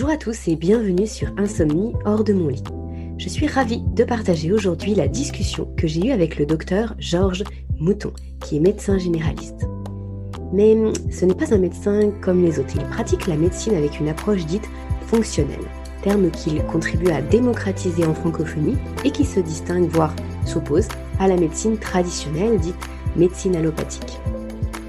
Bonjour à tous et bienvenue sur Insomnie hors de mon lit. Je suis ravie de partager aujourd'hui la discussion que j'ai eue avec le docteur Georges Mouton, qui est médecin généraliste. Mais ce n'est pas un médecin comme les autres, il pratique la médecine avec une approche dite fonctionnelle, terme qu'il contribue à démocratiser en francophonie et qui se distingue, voire s'oppose, à la médecine traditionnelle dite médecine allopathique.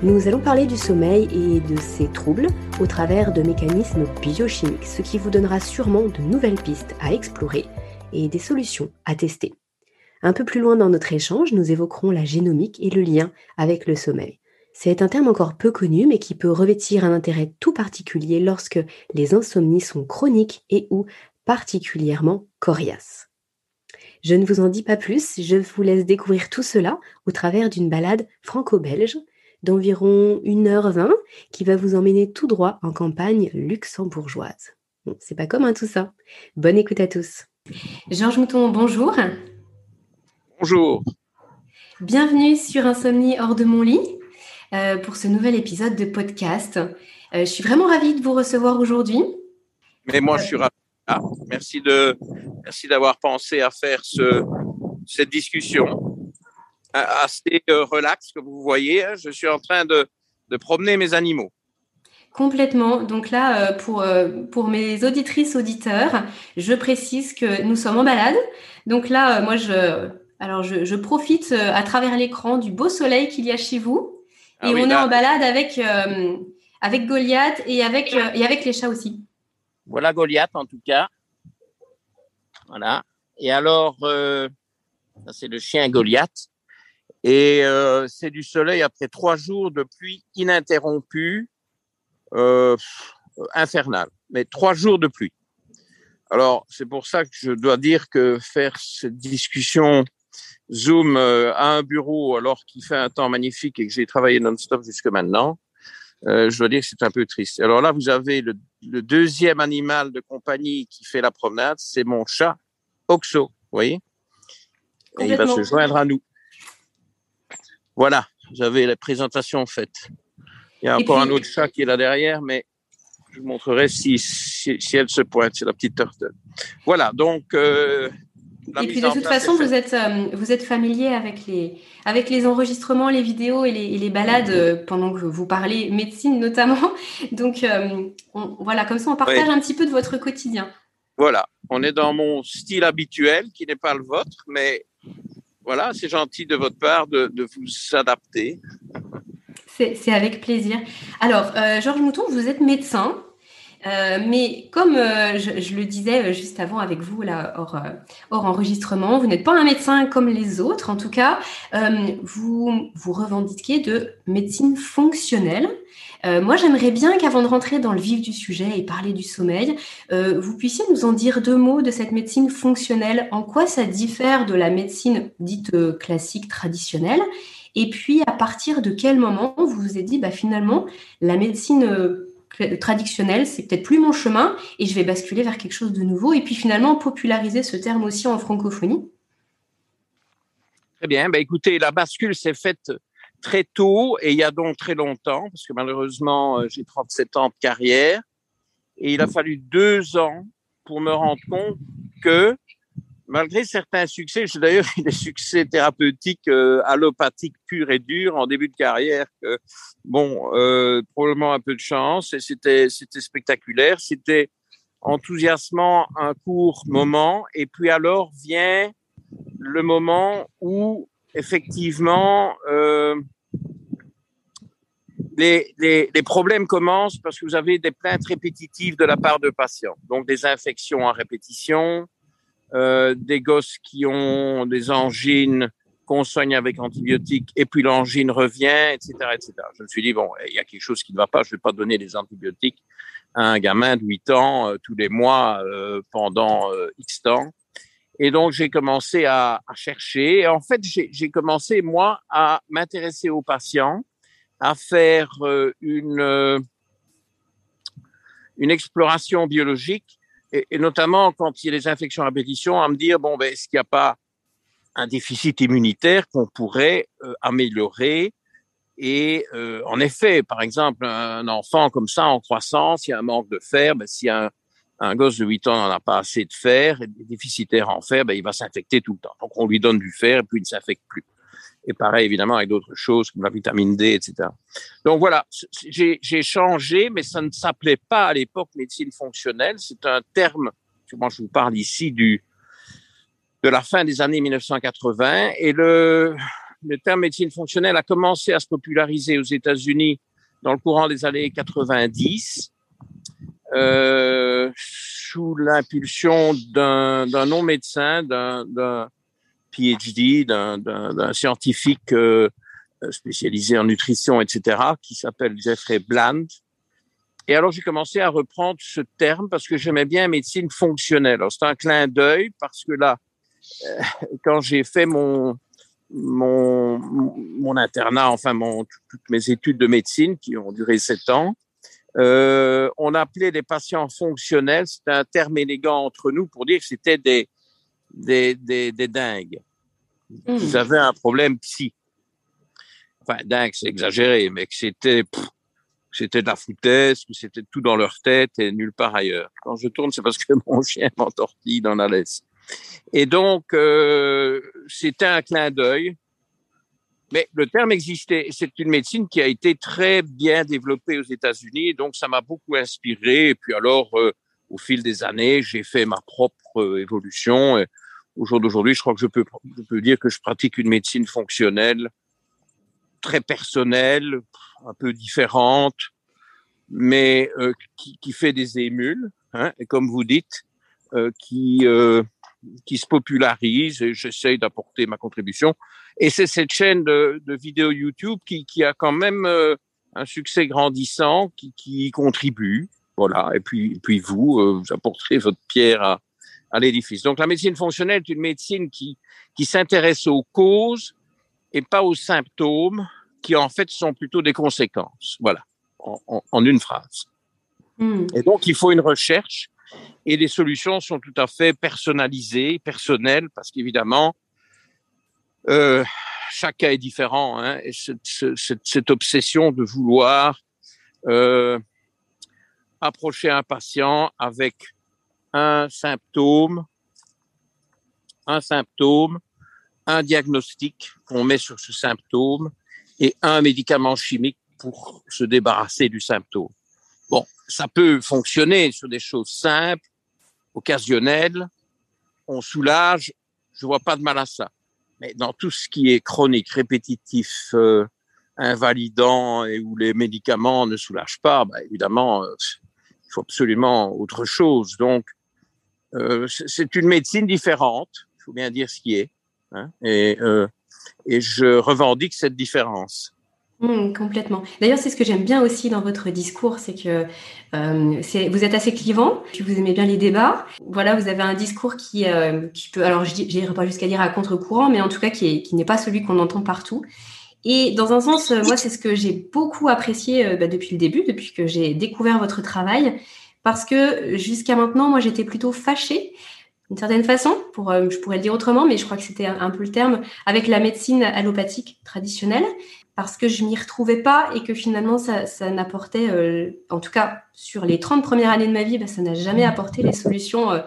Nous allons parler du sommeil et de ses troubles au travers de mécanismes biochimiques, ce qui vous donnera sûrement de nouvelles pistes à explorer et des solutions à tester. Un peu plus loin dans notre échange, nous évoquerons la génomique et le lien avec le sommeil. C'est un terme encore peu connu mais qui peut revêtir un intérêt tout particulier lorsque les insomnies sont chroniques et ou particulièrement coriaces. Je ne vous en dis pas plus, je vous laisse découvrir tout cela au travers d'une balade franco-belge d'environ 1h20 qui va vous emmener tout droit en campagne luxembourgeoise. c'est pas commun tout ça. Bonne écoute à tous. Georges Mouton, bonjour. Bonjour. Bienvenue sur Insomnie hors de mon lit euh, pour ce nouvel épisode de podcast. Euh, je suis vraiment ravie de vous recevoir aujourd'hui. Mais moi, je suis ravie. Ah, merci de, merci d'avoir pensé à faire ce, cette discussion assez euh, relax, comme vous voyez. Hein. Je suis en train de, de promener mes animaux. Complètement. Donc là, euh, pour, euh, pour mes auditrices, auditeurs, je précise que nous sommes en balade. Donc là, moi, je, alors je, je profite à travers l'écran du beau soleil qu'il y a chez vous. Ah et on est en balade avec, avec Goliath et avec, et avec les chats aussi. Voilà Goliath en tout cas. Voilà. Et alors, c'est le chien Goliath. Et euh, c'est du soleil après trois jours de pluie ininterrompue, euh, infernale, mais trois jours de pluie. Alors, c'est pour ça que je dois dire que faire cette discussion Zoom euh, à un bureau alors qu'il fait un temps magnifique et que j'ai travaillé non-stop jusque maintenant, euh, je dois dire que c'est un peu triste. Alors là, vous avez le, le, deuxième animal de compagnie qui fait la promenade, c'est mon chat, Oxo, vous voyez? Et il va se joindre à nous. Voilà, j'avais la présentation faite. Il y a encore un autre chat qui est là derrière, mais je vous montrerai si, si, elle se pointe. C'est la petite turtle. Voilà, donc. Euh, et puis de toute façon, vous êtes, euh, vous êtes familier avec les, avec les enregistrements, les vidéos et les, les balades euh, pendant que vous parlez médecine notamment. Donc voilà, comme ça, on partage un petit peu de votre quotidien. Voilà, on est dans mon style habituel qui n'est pas le vôtre, mais voilà, c'est gentil de votre part de, vous adapter. C'est avec plaisir. Alors, euh, Georges Mouton, vous êtes médecin. Euh, mais comme euh, je, le disais juste avant avec vous, là, hors, hors enregistrement, vous n'êtes pas un médecin comme les autres. En tout cas, vous vous revendiquez de médecine fonctionnelle. Euh, moi, j'aimerais bien qu'avant de rentrer dans le vif du sujet et parler du sommeil, euh, vous puissiez nous en dire deux mots de cette médecine fonctionnelle, en quoi ça diffère de la médecine dite euh, classique, traditionnelle, et puis à partir de quel moment vous vous êtes dit, bah, finalement, la médecine traditionnelle, c'est peut-être plus mon chemin, et je vais basculer vers quelque chose de nouveau, et puis finalement populariser ce terme aussi en francophonie? Très bien. Bah, écoutez, la bascule s'est faite très tôt et il y a donc très longtemps, parce que malheureusement, euh, j'ai 37 ans de carrière, et il a fallu deux ans pour me rendre compte que malgré certains succès, j'ai d'ailleurs eu des succès thérapeutiques euh, allopathiques purs et durs en début de carrière, que, bon, euh, probablement un peu de chance, et c'était c'était spectaculaire, c'était enthousiasmant un court moment, et puis alors vient le moment où effectivement, euh, les, problèmes commencent parce que vous avez des plaintes répétitives de la part de patients, donc des infections en répétition, euh, des gosses qui ont des angines qu'on soigne avec antibiotiques et puis l'angine revient, etc., etc. Je me suis dit bon, il y a quelque chose qui ne va pas, je vais pas donner des antibiotiques à un gamin de 8 ans euh, tous les mois pendant X temps. Et donc, j'ai commencé à, chercher. En fait, j'ai commencé, moi, à m'intéresser aux patients, à faire euh, une, euh, une exploration biologique, et, et, notamment quand il y a des infections à répétition, à me dire, bon, ben, est-ce qu'il n'y a pas un déficit immunitaire qu'on pourrait euh, améliorer? Et en effet, par exemple, un enfant comme ça en croissance, il y a un manque de fer, ben, s'il y a un, un gosse de 8 ans n'en a pas assez de fer, et déficitaire en fer, ben, il va s'infecter tout le temps. Donc on lui donne du fer et puis il ne s'infecte plus. Et pareil, évidemment, avec d'autres choses comme la vitamine D, etc. Donc voilà, j'ai changé, mais ça ne s'appelait pas à l'époque médecine fonctionnelle. C'est un terme, je vous parle ici du, de la fin des années 1980. Et le, le terme médecine fonctionnelle a commencé à se populariser aux États-Unis dans le courant des années 90, euh, sous l'impulsion d'un non-médecin, d'un PhD, d'un scientifique euh, spécialisé en nutrition, etc., qui s'appelle Jeffrey Bland. Et alors j'ai commencé à reprendre ce terme parce que j'aimais bien médecine fonctionnelle. C'est un clin d'œil parce que là, euh, quand j'ai fait mon, mon, mon internat, enfin mon, toutes mes études de médecine qui ont duré sept ans, euh, on appelait les patients fonctionnels, c'était un terme élégant entre nous pour dire que c'était des, des, des, des dingues. Mmh. Ils avaient un problème psy. Enfin, dingue, c'est exagéré, mais que c'était, c'était de la foutaise, que c'était tout dans leur tête et nulle part ailleurs. Quand je tourne, c'est parce que mon chien m'entortille dans la laisse. Et donc, euh, c'était un clin d'œil. Mais le terme existait. C'est une médecine qui a été très bien développée aux États-Unis, donc ça m'a beaucoup inspiré. Et puis alors, euh, au fil des années, j'ai fait ma propre euh, évolution. au jour d'aujourd'hui, je crois que je peux, je peux dire que je pratique une médecine fonctionnelle, très personnelle, un peu différente, mais euh, qui, qui, fait des émules, hein, et comme vous dites, euh, qui euh, qui se popularise et j'essaye d'apporter ma contribution. Et c'est cette chaîne de, de vidéos YouTube qui, qui a quand même euh, un succès grandissant, qui, qui y contribue. Voilà. Et puis, puis vous, euh, vous apporterez votre pierre à, à l'édifice. Donc la médecine fonctionnelle est une médecine qui, qui s'intéresse aux causes et pas aux symptômes, qui en fait sont plutôt des conséquences. Voilà, en, en, en une phrase. Mmh. Et donc il faut une recherche et les solutions sont tout à fait personnalisées, personnelles, parce qu'évidemment, euh, cas est différent. Hein, et cette, obsession de vouloir euh, approcher un patient avec un symptôme, un symptôme, un diagnostic qu'on met sur ce symptôme et un médicament chimique pour se débarrasser du symptôme. Ça peut fonctionner sur des choses simples, occasionnelles. On soulage, je vois pas de mal à ça. Mais dans tout ce qui est chronique, répétitif, euh, invalidant et où les médicaments ne soulagent pas, bah, évidemment, euh, il faut absolument autre chose. Donc, euh, c'est une médecine différente. Il faut bien dire ce qui est. Hein, et, euh, et je revendique cette différence. Mmh, complètement. D'ailleurs, c'est ce que j'aime bien aussi dans votre discours, c'est que euh, vous êtes assez clivant, puis vous aimez bien les débats. Voilà, vous avez un discours qui, euh, qui peut, alors je n'irai pas jusqu'à dire à contre-courant, mais en tout cas qui, est, qui n'est pas celui qu'on entend partout. Et dans un sens, moi, c'est ce que j'ai beaucoup apprécié euh, bah, depuis le début, depuis que j'ai découvert votre travail, parce que jusqu'à maintenant, moi, j'étais plutôt fâchée d'une certaine façon, pour, euh, je pourrais le dire autrement, mais je crois que c'était un peu le terme, avec la médecine allopathique traditionnelle parce que je m'y retrouvais pas et que finalement ça, ça n'apportait, euh, en tout cas sur les 30 premières années de ma vie, bah, ça n'a jamais apporté les solutions euh,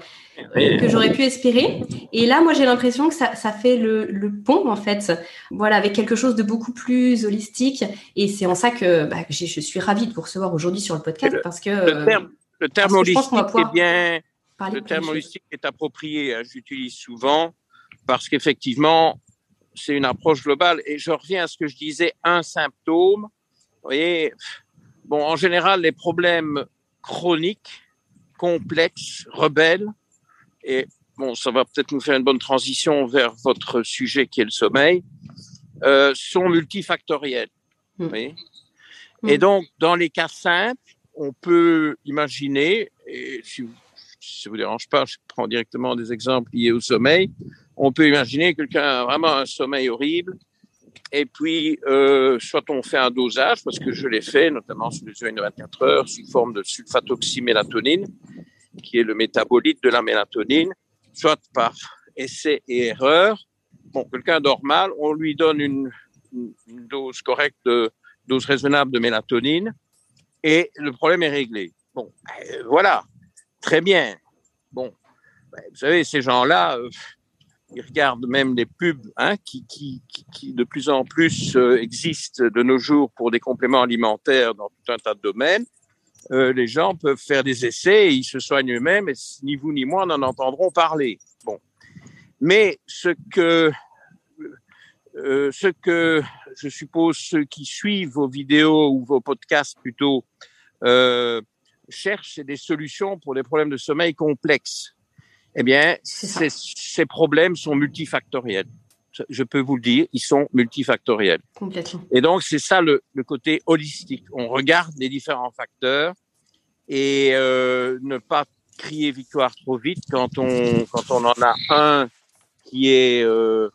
que j'aurais pu espérer. Et là, moi j'ai l'impression que ça, ça fait le, le, pont en fait, voilà, avec quelque chose de beaucoup plus holistique. Et c'est en ça que bah, je suis ravie de vous recevoir aujourd'hui sur le podcast le, parce que le terme, le terme holistique est bien, le terme holistique est approprié. Hein, J'utilise souvent parce qu'effectivement c'est une approche globale. Et je reviens à ce que je disais, un symptôme. Vous voyez, bon, en général, les problèmes chroniques, complexes, rebelles, et bon, ça va peut-être nous faire une bonne transition vers votre sujet qui est le sommeil, euh, sont multifactoriels. Vous voyez mmh. Et donc, dans les cas simples, on peut imaginer, et si, si ça vous dérange pas, je prends directement des exemples liés au sommeil, on peut imaginer quelqu'un a vraiment un sommeil horrible. Et puis, euh, soit on fait un dosage, parce que je l'ai fait, notamment sur les de 24 heures, sous forme de sulfatoxymélatonine, qui est le métabolite de la mélatonine, soit par essai et erreur. Bon, quelqu'un dort mal, on lui donne une, une dose correcte, de, dose raisonnable de mélatonine, et le problème est réglé. Bon, euh, voilà. Très bien. Bon, ben, vous savez, ces gens-là, euh, ils regardent même les pubs hein, qui, qui, qui, de plus en plus euh, existent de nos jours pour des compléments alimentaires dans tout un tas de domaines. Euh, les gens peuvent faire des essais et ils se soignent eux-mêmes et ni vous ni moi n'en entendrons parler. Bon, mais ce que euh, ce que je suppose ceux qui suivent vos vidéos ou vos podcasts plutôt euh, cherchent, des solutions pour des problèmes de sommeil complexes. Eh bien, ces problèmes sont multifactoriels. Je peux vous le dire, ils sont multifactoriels. Complètement. Et donc, c'est ça le, le, côté holistique. On regarde les différents facteurs et euh, ne pas crier victoire trop vite quand on, quand on en a un qui est euh,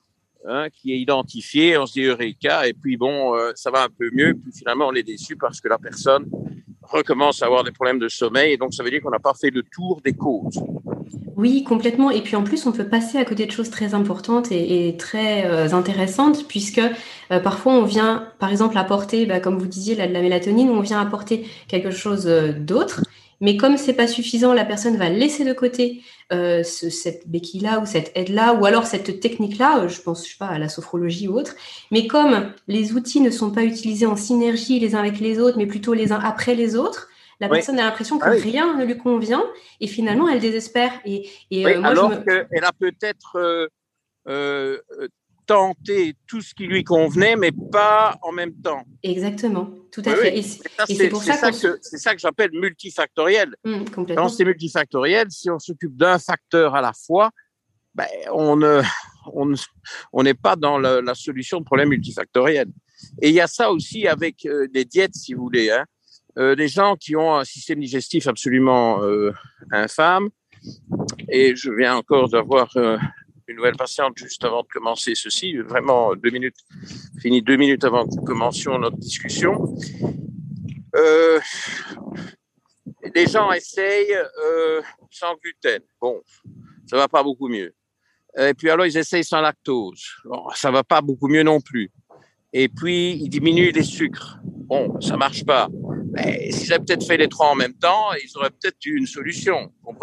Hein, qui est identifié, on se dit Eureka, et puis bon, euh, ça va un peu mieux, puis finalement on est déçu parce que la personne recommence à avoir des problèmes de sommeil, et donc ça veut dire qu'on n'a pas fait le tour des causes. Oui, complètement. Et puis en plus, on peut passer à côté de choses très importantes et, très euh, intéressantes, puisque euh, parfois on vient, par exemple, apporter, bah, comme vous disiez, de la mélatonine, on vient apporter quelque chose d'autre. Mais comme c'est pas suffisant, la personne va laisser de côté euh, ce, cette béquille-là ou cette aide-là, ou alors cette technique-là, euh, je pense je sais pas à la sophrologie ou autre. Mais comme les outils ne sont pas utilisés en synergie les uns avec les autres, mais plutôt les uns après les autres, la personne a l'impression que ah rien ne lui convient et finalement elle désespère. Et, et euh, moi, alors qu'elle a peut-être euh, tenter tout ce qui lui convenait, mais pas en même temps. Exactement, tout à fait. Et c'est pour ça, que c'est ça que j'appelle multifactoriel. Mmh, Quand c'est multifactoriel, si on s'occupe d'un facteur à la fois, ben, on ne on n'est pas dans la, solution de problème multifactoriel. Et il y a ça aussi avec euh, des diètes, si vous voulez. Hein. Euh, des gens qui ont un système digestif absolument euh, infâme. Et je viens encore d'avoir euh, une nouvelle patiente juste avant de commencer ceci, vraiment deux minutes, fini deux minutes avant que nous commencions notre discussion. Euh, les gens essayent euh, sans gluten. Bon, ça va pas beaucoup mieux. Et puis alors ils essayent sans lactose. Bon, ça va pas beaucoup mieux non plus. Et puis ils diminuent les sucres. Bon, ça marche pas. Mais s'ils avaient peut-être fait les trois en même temps, ils auraient peut-être eu une solution. Vous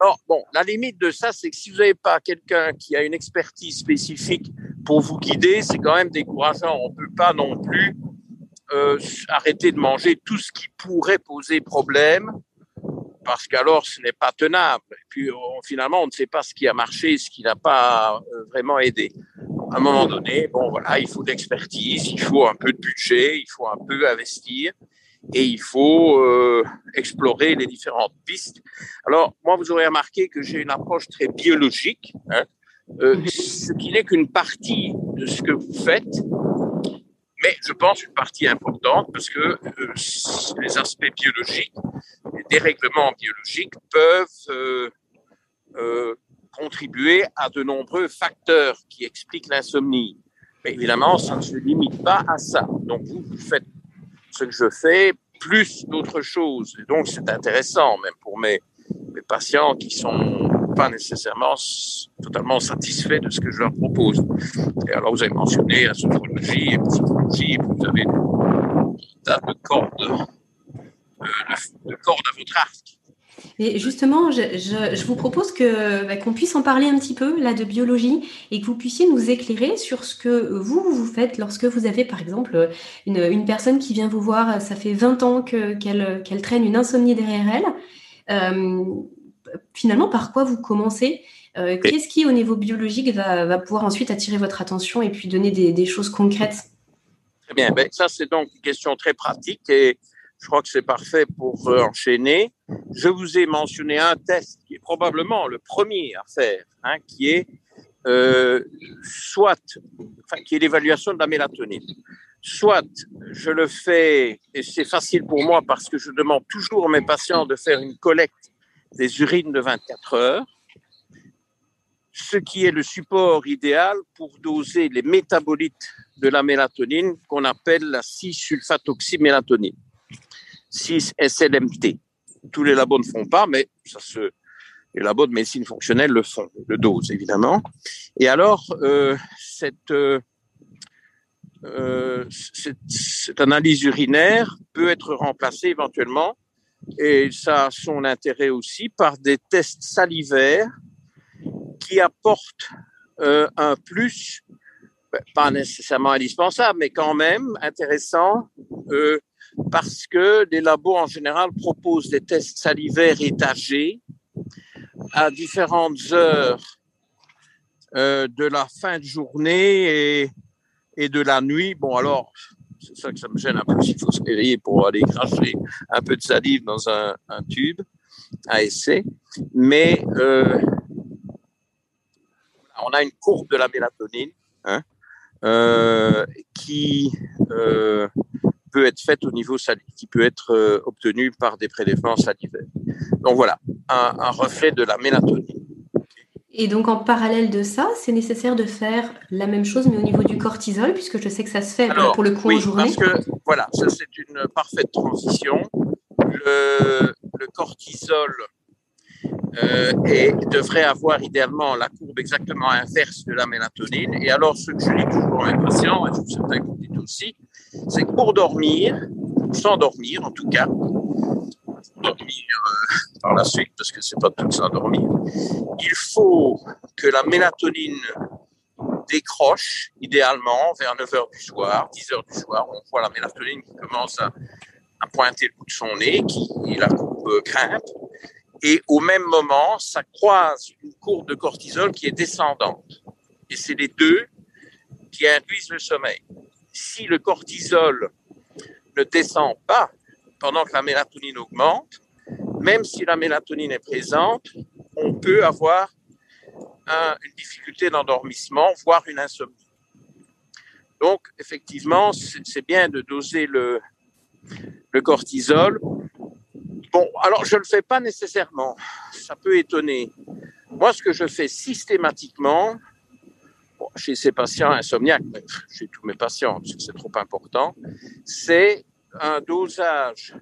comprenez bon, la limite de ça, c'est que si vous n'avez pas quelqu'un qui a une expertise spécifique pour vous guider, c'est quand même décourageant. On ne peut pas non plus euh, arrêter de manger tout ce qui pourrait poser problème, parce qu'alors ce n'est pas tenable. Et puis finalement, on ne sait pas ce qui a marché, ce qui n'a pas euh, vraiment aidé. À un moment donné, bon voilà, il faut de l'expertise, il faut un peu de budget, il faut un peu investir et il faut euh, explorer les différentes pistes. Alors, moi, vous aurez remarqué que j'ai une approche très biologique, hein, euh, ce qui n'est qu'une partie de ce que vous faites, mais je pense une partie importante parce que euh, les aspects biologiques, les dérèglements biologiques peuvent contribuer à de nombreux facteurs qui expliquent l'insomnie. Mais évidemment, ça ne se limite pas à ça. Donc, vous, vous faites ce que je fais, plus d'autres choses. Et donc, c'est intéressant, même pour mes, patients qui sont pas nécessairement totalement satisfaits de ce que je leur propose. Et alors, vous avez mentionné la sophrologie et psychologie, vous avez des tas de cordes, euh, de cordes à votre arc. Et justement, je, vous propose que bah, qu'on puisse en parler un petit peu là de biologie et que vous puissiez nous éclairer sur ce que vous vous faites lorsque vous avez par exemple une, une personne qui vient vous voir, ça fait 20 ans que, qu'elle, qu'elle traîne une insomnie derrière elle. Euh, finalement, par quoi vous commencez? Euh, Qu'est-ce qui, au niveau biologique, va, va, pouvoir ensuite attirer votre attention et puis donner des, des choses concrètes? Très bien. Ben, ça, c'est donc une question très pratique et je crois que c'est parfait pour euh, enchaîner. Je vous ai mentionné un test qui est probablement le premier à faire, hein, qui est euh, soit, enfin, qui est l'évaluation de la mélatonine. Soit je le fais, et c'est facile pour moi parce que je demande toujours à mes patients de faire une collecte des urines de 24 heures, ce qui est le support idéal pour doser les métabolites de la mélatonine qu'on appelle la 6-sulfatoxymélatonine. 6 SLMT. Tous les labos ne font pas, mais ça se, les labos de médecine fonctionnelle le font, le dose évidemment. Et alors, euh, cette, euh, euh cette, cette, analyse urinaire peut être remplacée éventuellement et ça a son intérêt aussi, par des tests salivaires qui apportent euh, un plus, ben, pas nécessairement indispensable, mais quand même intéressant, euh, parce que les labos en général proposent des tests salivaires étagés à différentes heures euh, de la fin de journée et, de la nuit. Bon, alors, c'est ça que ça me gêne un peu s'il faut se réveiller pour aller cracher un peu de salive dans un, tube à essai. Mais euh, on a une courbe de la mélatonine hein, euh, qui peut être faite au niveau salive, qui peut être euh, obtenue par des prélèvements salivaires. Donc voilà, un, un reflet de la mélatonine. Et donc en parallèle de ça, c'est nécessaire de faire la même chose, mais au niveau du cortisol, puisque je sais que ça se fait Alors, pour le coup oui, en journée. Parce que voilà, ça c'est une parfaite transition. Le, le cortisol euh, et devrait avoir idéalement la courbe exactement inverse de la mélatonine. Et alors, ce que je dis toujours à mes patients, et je suis certain que vous dites aussi, c'est que pour dormir, s'endormir en tout cas, dormir euh, par la suite, parce que c'est pas tout s'endormir, il faut que la mélatonine décroche, idéalement, vers 9 heures du soir, 10 heures du soir. On voit la mélatonine qui commence à, pointer le bout de son nez, qui la courbe grimpe. Et au même moment, ça croise une courbe de cortisol qui est descendante. Et c'est les deux qui induisent le sommeil. Si le cortisol ne descend pas pendant que la mélatonine augmente, même si la mélatonine est présente, on peut avoir un- une difficulté d'endormissement, voire une insomnie. Donc, effectivement, c'est bien de doser le cortisol. Bon, alors je ne le fais pas nécessairement. Ça peut étonner. Moi, ce que je fais systématiquement, chez ces patients insomniaques, mais chez tous mes patients, parce que c'est trop important, c'est un dosage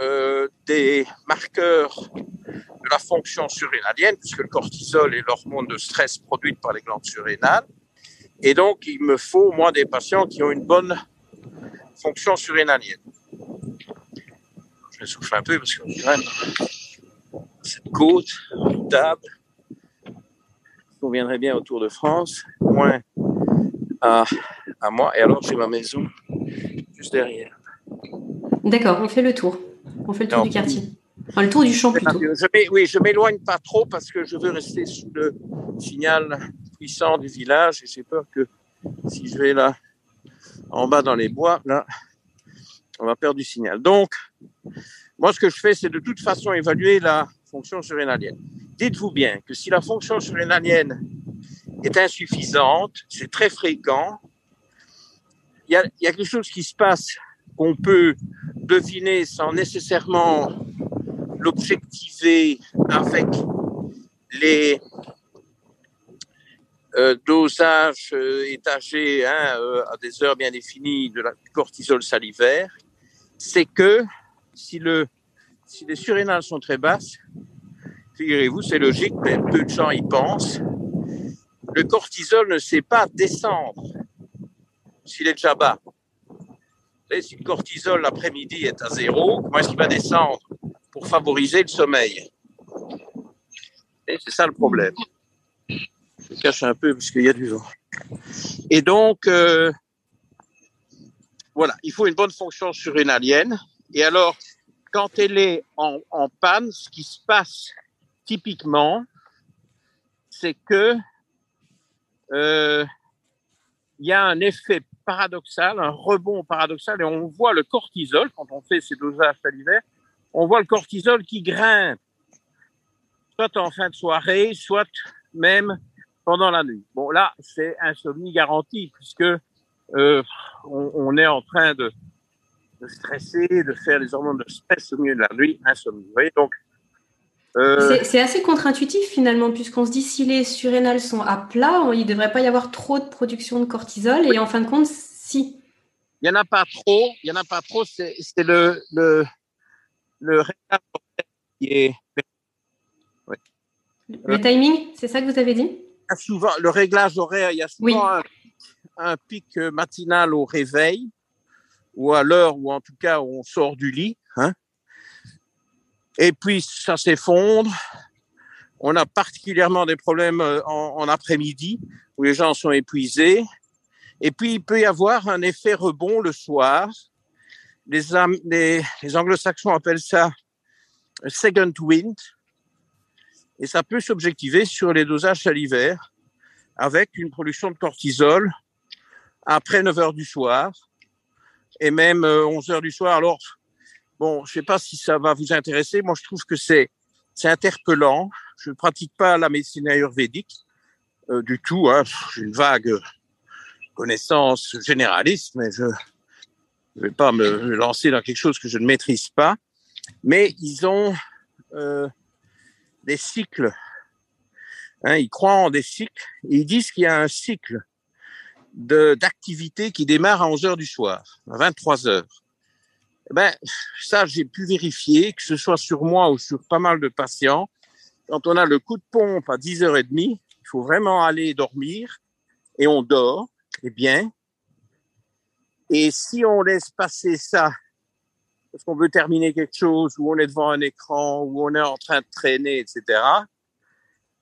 euh, des marqueurs de la fonction surrénalienne, puisque le cortisol est l'hormone de stress produite par les glandes surrénales. Et donc, il me faut, moi, des patients qui ont une bonne fonction surrénalienne. Je vais souffler un peu parce qu'on dirait cette côte, table, conviendrait bien autour de France, moins à, à moi. Et alors, j'ai ma maison juste derrière. D'accord, on fait le tour. On fait le tour Non. du quartier. Enfin, le tour du champ plutôt. Je oui, je m'éloigne pas trop parce que je veux rester sous le signal puissant du village et j'ai peur que si je vais là en bas dans les bois, là, on va perdre du signal. Donc, moi, ce que je fais, c'est de toute façon évaluer la fonction surrénalienne. Dites-vous bien que si la fonction surrénalienne est insuffisante, c'est très fréquent, il y a, quelque chose qui se passe qu'on peut deviner sans nécessairement l'objectiver avec les euh, dosages euh, étagés hein, euh, à des heures bien définies de la cortisol salivaire, c'est que si, le, si les surrénales sont très basses, figurez-vous, c'est logique, mais peu de gens y pensent, le cortisol ne sait pas descendre s'il est déjà bas. Savez, si le cortisol l'après-midi est à zéro, comment est-ce qu'il va descendre pour favoriser le sommeil? Et c'est ça le problème. Je cache un peu parce qu'il y a du vent. Et donc, euh, voilà, il faut une bonne fonction surrénalienne. Et alors, quand elle est en, panne, ce qui se passe typiquement, c'est que euh, il y a un effet paradoxal, un rebond paradoxal, et on voit le cortisol quand on fait ces dosages salivaires on voit le cortisol qui grimpe, soit en fin de soirée, soit même pendant la nuit. Bon, là, c'est insomnie garantie, puisque euh, on, est en train de, de, stresser, de faire les hormones de stress au milieu de la nuit, insomnie. Vous voyez, donc. Euh... C'est assez contre-intuitif finalement, puisqu'on se dit si les surrénales sont à plat, il ne devrait pas y avoir trop de production de cortisol, et en fin de compte, si. Il n'y en a pas trop, il n'y en a pas trop, c'est le, le, le qui est. Le timing, c'est ça que vous avez dit? Souvent, Le réglage horaire, il y a souvent oui. un, un, pic matinal au réveil, ou à l'heure où en tout cas on sort du lit. Hein. Et puis ça s'effondre. On a particulièrement des problèmes euh, en, après-midi où les gens sont épuisés. Et puis il peut y avoir un effet rebond le soir. Les, les, les anglo-saxons appellent ça second wind. Et ça peut s'objectiver sur les dosages salivaires avec une production de cortisol après 9 heures du soir et même euh, 11 heures du soir. Alors, bon, je sais pas si ça va vous intéresser. Moi, je trouve que c'est c'est interpellant. Je ne pratique pas la médecine ayurvédique euh, du tout. Hein. J'ai une vague connaissance généraliste, mais je ne vais pas me lancer dans quelque chose que je ne maîtrise pas. Mais ils ont euh, des cycles. Hein, ils croient en des cycles. Ils disent qu'il y a un cycle de d'activité qui démarre à 11 heures du soir, à 23 heures. Eh Ben, ça, j'ai pu vérifier, que ce soit sur moi ou sur pas mal de patients. Quand on a le coup de pompe à 10h30, il faut vraiment aller dormir et on dort, eh bien. Et si on laisse passer ça, parce qu'on veut terminer quelque chose, ou on est devant un écran, ou on est en train de traîner, etc.,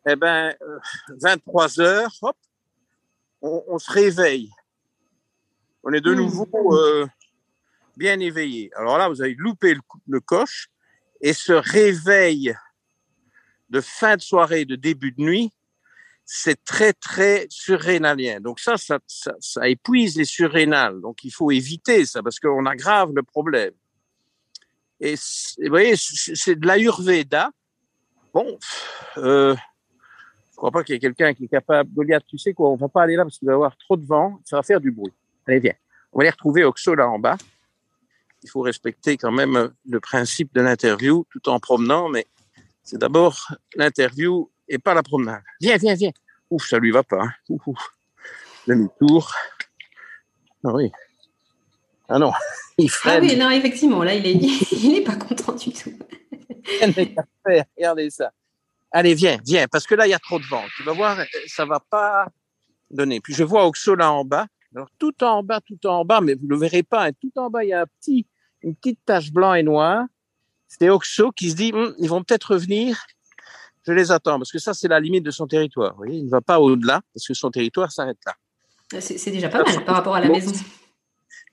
eh ben, euh, 23 heures, hop, on, on se réveille. On est de Mmh. nouveau euh, bien éveillé. Alors là, vous avez loupé le, le coche et ce réveil de fin de soirée, de début de nuit, c'est très, très surrénalien. Donc ça, ça, ça, ça épuise les surrénales. Donc il faut éviter ça parce qu'on aggrave le problème. Et vous voyez, c'est de l'ayurveda. Bon, euh, crois pas qu'il y ait quelqu'un qui est capable. Goliath, tu sais quoi, on va pas aller là parce qu'il va y avoir trop de vent, ça va faire du bruit. Allez, viens. On va aller retrouver Oxo là en bas. Il faut respecter quand même le principe de l'interview tout en promenant, mais c'est d'abord l'interview et pas la promenade. Viens, viens, viens. Ouf, ça lui va pas. Hein. Ouf, ouf. Demi-tour. Ah oui. Ah non, il Ah oui, non, effectivement, là, il est, il est pas content du tout. Rien n'est à faire. Regardez ça. Allez, viens, viens, parce que là, il y a trop de vent. Tu vas voir, euh, ça va pas donner. Puis je vois Oxo là en bas. Alors, tout en bas, tout en bas, mais vous le verrez pas. hein, tout en bas, il y a un petit, une petite tache blanc et noire. C'était Oxo qui se dit, Hum, ils vont peut-être revenir. Je les attends, parce que ça, c'est la limite de son territoire. Vous voyez, il ne va pas au-delà, parce que son territoire s'arrête là. C'est c'est déjà pas mal par rapport à la maison.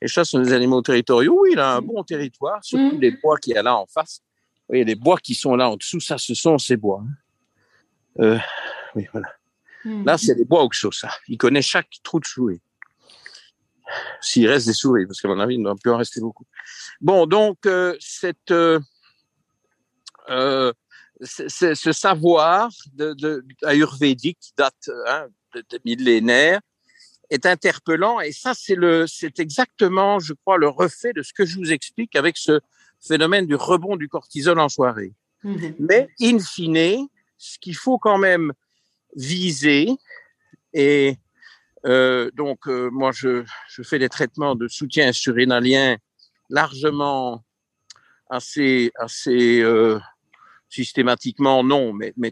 Les chats sont des animaux territoriaux. Oui, il a un bon territoire, surtout Mhm. les bois qu'il y a là en face. Voyez, les bois qui sont là en dessous, ça, ce sont ces bois. hein. Euh, oui, voilà. Hmm. Là, c'est les bois Oxo, ça. Il connaît chaque trou de souris. S'il reste des souris, parce qu'à mon avis, il ne doit plus en rester beaucoup. Bon, donc, euh, cette, euh, ce savoir de, de, ayurvédique qui date hein, de, de millénaires est interpellant. Et ça, c'est le, c'est exactement, je crois, le reflet de ce que je vous explique avec ce phénomène du rebond du cortisol en soirée. Mhm. Mais, in fine, ce qu'il faut quand même viser, et euh, donc euh, moi je, je fais des traitements de soutien surrénalien largement assez, assez euh, systématiquement, non, mais, mais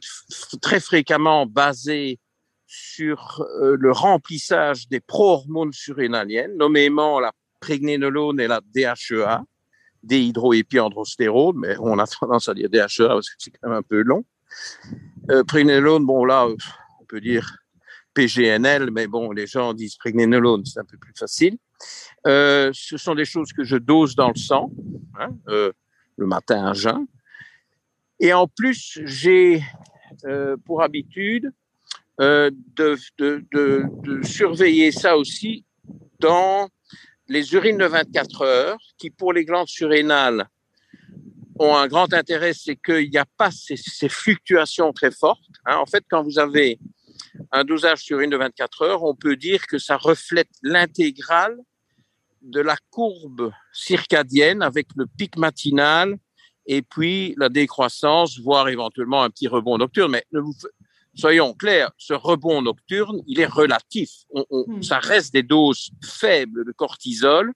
très fréquemment basés sur euh, le remplissage des pro-hormones surrénaliennes, nommément la prégnénolone et la DHEA, déhydroépiandrostérone, mais on a tendance à dire DHEA parce que c'est quand même un peu long. Euh, bon là, euh, on peut dire PGNL, mais bon, les gens disent prégnénolone, c'est un peu plus facile. Euh, ce sont des choses que je dose dans le sang, hein, euh, le matin à jeun. Et en plus, j'ai pour habitude de, de, de, de surveiller ça aussi dans les urines de 24 heures, qui pour les glandes surrénales ont un grand intérêt, c'est qu'il n'y a pas ces, ces fluctuations très fortes. hein. En fait, quand vous avez un dosage sur urine de 24 heures, on peut dire que ça reflète l'intégrale de la courbe circadienne avec le pic matinal et puis la décroissance, voire éventuellement un petit rebond nocturne. Mais ne vous, soyons clairs, ce rebond nocturne, il est relatif. On, on, Hmm. Ça reste des doses faibles de cortisol,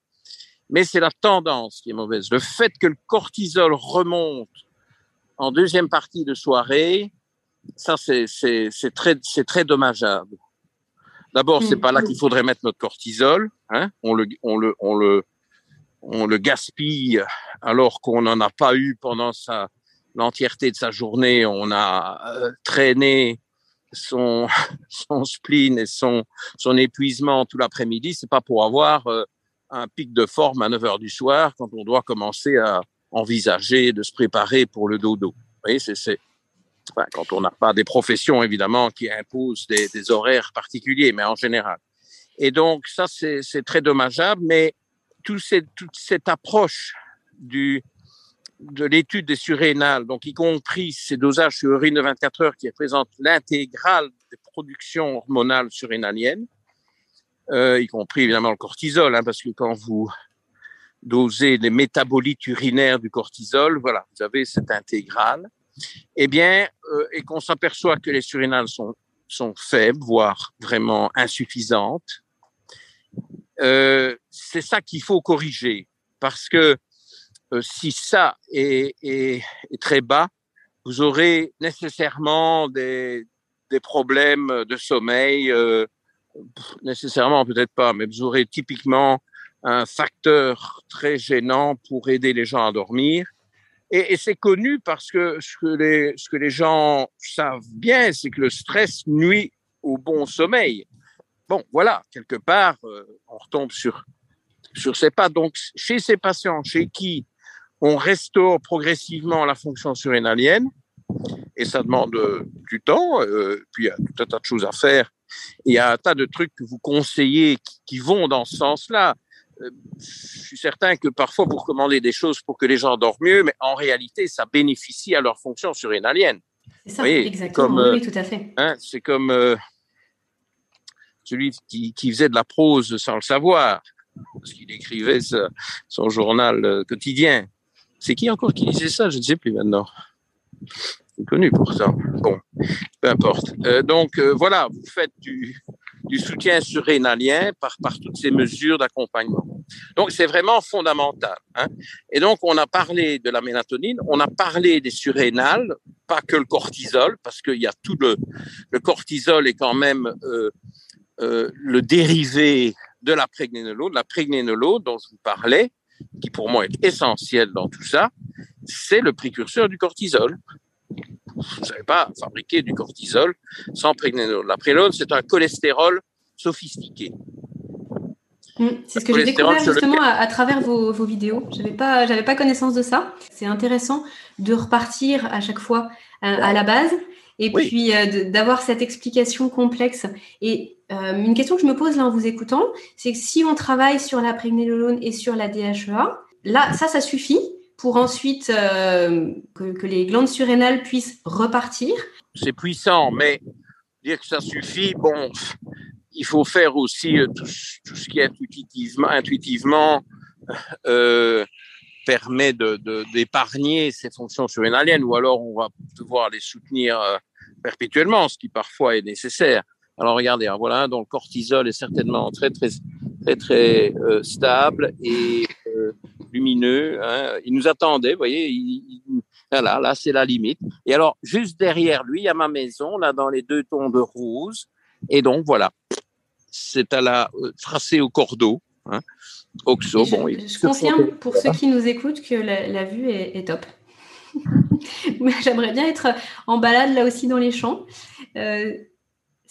mais c'est la tendance qui est mauvaise. Le fait que le cortisol remonte en deuxième partie de soirée, ça c'est très c'est très dommageable. D'abord, c'est Mm. pas là qu'il faudrait mettre notre cortisol, hein. On le on le on le on le gaspille alors qu'on n'en a pas eu pendant sa l'entièreté de sa journée, on a euh, traîné son, son spleen et son, son épuisement tout l'après-midi, c'est pas pour avoir euh, un pic de forme à 9 heures du soir quand on doit commencer à envisager de se préparer pour le dodo. Vous voyez, c'est, enfin, quand on n'a pas des professions évidemment qui imposent des, horaires particuliers, mais en général. Et donc ça, c'est, très dommageable, mais tout cette, toute cette approche du, de l'étude des surrénales, donc y compris ces dosages sur urine de 24 heures qui représentent l'intégrale des productions hormonales surrénaliennes, y compris évidemment le cortisol, hein, parce que quand vous dosez les métabolites urinaires du cortisol, voilà, vous avez cette intégrale, eh bien, euh, et qu'on s'aperçoit que les surrénales sont, sont faibles, voire vraiment insuffisantes, euh, c'est ça qu'il faut corriger, parce que euh, si ça est, est, est, très bas, vous aurez nécessairement des, des problèmes de sommeil, euh, nécessairement peut-être pas, mais vous aurez typiquement un facteur très gênant pour aider les gens à dormir. Et, c'est connu parce que ce que les, ce que les gens savent bien, c'est que le stress nuit au bon sommeil. Bon, voilà, quelque part, euh, on retombe sur, sur ces pas. Donc, chez ces patients, chez qui on restaure progressivement la fonction surrénalienne, et ça demande euh, du temps, euh, puis il y a tout un tas de choses à faire. Il y a un tas de trucs que vous conseillez qui, qui vont dans ce sens-là. Euh, je suis certain que parfois vous recommandez des choses pour que les gens dorment mieux, mais en réalité, ça bénéficie à leur fonction surrénalienne. C'est ça, voyez, exactement, comme, oui, tout à fait. Hein, c'est comme euh, celui qui, qui, faisait de la prose sans le savoir, parce qu'il écrivait ce, son journal euh, quotidien. C'est qui encore qui disait ça? Je ne sais plus maintenant. C'est connu pour ça. Bon, peu importe. Euh, donc euh, voilà, vous faites du, soutien surrénalien par, par toutes ces mesures d'accompagnement. Donc c'est vraiment fondamental. Hein. Et donc on a parlé de la mélatonine, on a parlé des surrénales, pas que le cortisol, parce qu'il y a tout le, le cortisol est quand même euh, le dérivé de la prégnénolone, la prégnénolone dont je vous parlais, qui pour moi est essentiel dans tout ça, c'est le précurseur du cortisol. Vous ne savez pas fabriquer du cortisol sans prégnénolone. La prégnénolone, c'est un cholestérol sophistiqué. Mmh, c'est ce que j'ai découvert justement à, à, travers vos, vos vidéos. J'avais pas, j'avais pas connaissance de ça. C'est intéressant de repartir à chaque fois à, à la base et oui. puis euh, d'avoir cette explication complexe. Et euh, une question que je me pose là en vous écoutant, c'est que si on travaille sur la prégnénolone et sur la DHEA, là, ça, ça suffit pour ensuite euh, que, les glandes surrénales puissent repartir. C'est puissant, mais dire que ça suffit, bon, il faut faire aussi euh, tout, ce qui intuitivement, intuitivement euh, permet d'épargner de, de, ces fonctions surrénaliennes, ou alors on va devoir les soutenir perpétuellement, ce qui parfois est nécessaire. Alors regardez, hein, voilà, donc le cortisol est certainement très très très très stable et lumineux. Hein. Il nous attendait, vous voyez. Il, il, voilà, là c'est la limite. Et alors juste derrière lui, il y a ma maison, là dans les deux tons de rose. Et donc voilà, c'est à la euh, tracé au cordeau. Hein. Oxo, je, bon. Je confirme pour ceux qui nous écoutent que la, la vue est, est top. J'aimerais bien être en balade là aussi dans les champs. Euh,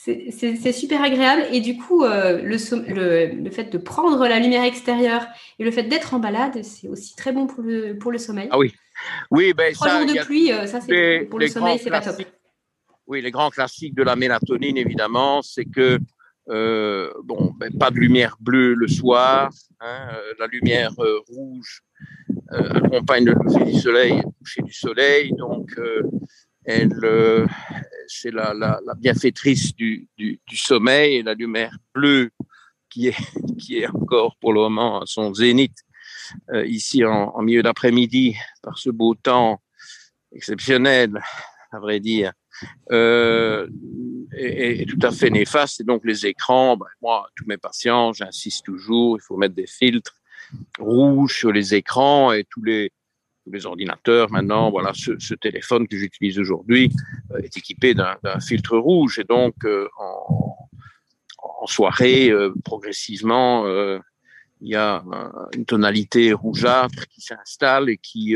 c'est super agréable et du coup, euh, le, le, le, fait de prendre la lumière extérieure et le fait d'être en balade, c'est aussi très bon pour le, pour le sommeil. Ah oui, oui, ben trois ça, jours de pluie, euh, ça c'est pour le sommeil, c'est pas top. Oui, les grands classiques de la mélatonine, évidemment, c'est que euh, bon, ben, pas de lumière bleue le soir, hein, la lumière rouge accompagne le lever du soleil, le coucher du soleil, donc elle, c'est la, la, la, bienfaitrice du, du, du, sommeil et la lumière bleue qui est, qui est encore pour le moment à son zénith ici en, en milieu d'après-midi par ce beau temps exceptionnel, à vrai dire euh, est, est, tout à fait néfaste. Et donc les écrans, ben, moi, tous mes patients, j'insiste toujours, il faut mettre des filtres rouges sur les écrans et tous les tous les ordinateurs maintenant, voilà, ce, ce téléphone que j'utilise aujourd'hui euh, est équipé d'un filtre rouge et donc euh, en, en, soirée, euh, progressivement, euh, il y a une tonalité rougeâtre qui s'installe et qui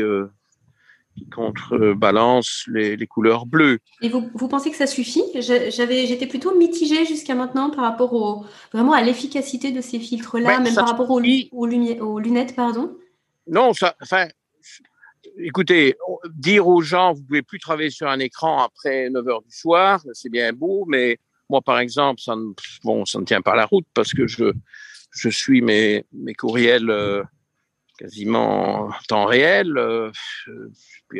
qui contrebalance les, les couleurs bleues. Et vous, vous pensez que ça suffit? J'avais, j'étais plutôt mitigée jusqu'à maintenant par rapport au, vraiment à l'efficacité de ces filtres-là, même par rapport aux, aux, aux, lunettes, pardon? Non, ça, enfin, écoutez, dire aux gens, vous pouvez plus travailler sur un écran après 9 heures du soir, c'est bien beau, mais moi, par exemple, ça ne, bon, ça ne tient pas la route parce que je, je suis mes, mes courriels euh, quasiment en temps réel. Euh,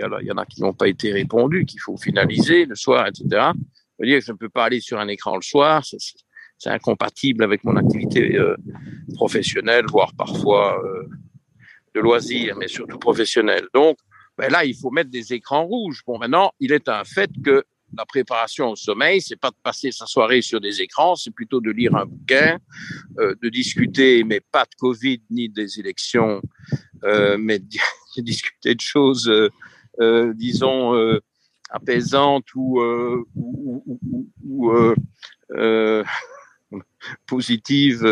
alors, il y en a qui n'ont pas été répondus, qu'il faut finaliser le soir, etc. Je veux dire que je ne peux pas aller sur un écran le soir. C'est incompatible avec mon activité euh, professionnelle, voire parfois de loisirs, mais surtout professionnelle. Donc, ben là, il faut mettre des écrans rouges. Bon, maintenant, il est un fait que la préparation au sommeil, c'est pas de passer sa soirée sur des écrans, c'est plutôt de lire un bouquin, euh, de discuter, mais pas de Covid ni des élections, euh, mais de, discuter de choses, euh, euh disons, euh, apaisantes ou, euh, ou, ou, ou positives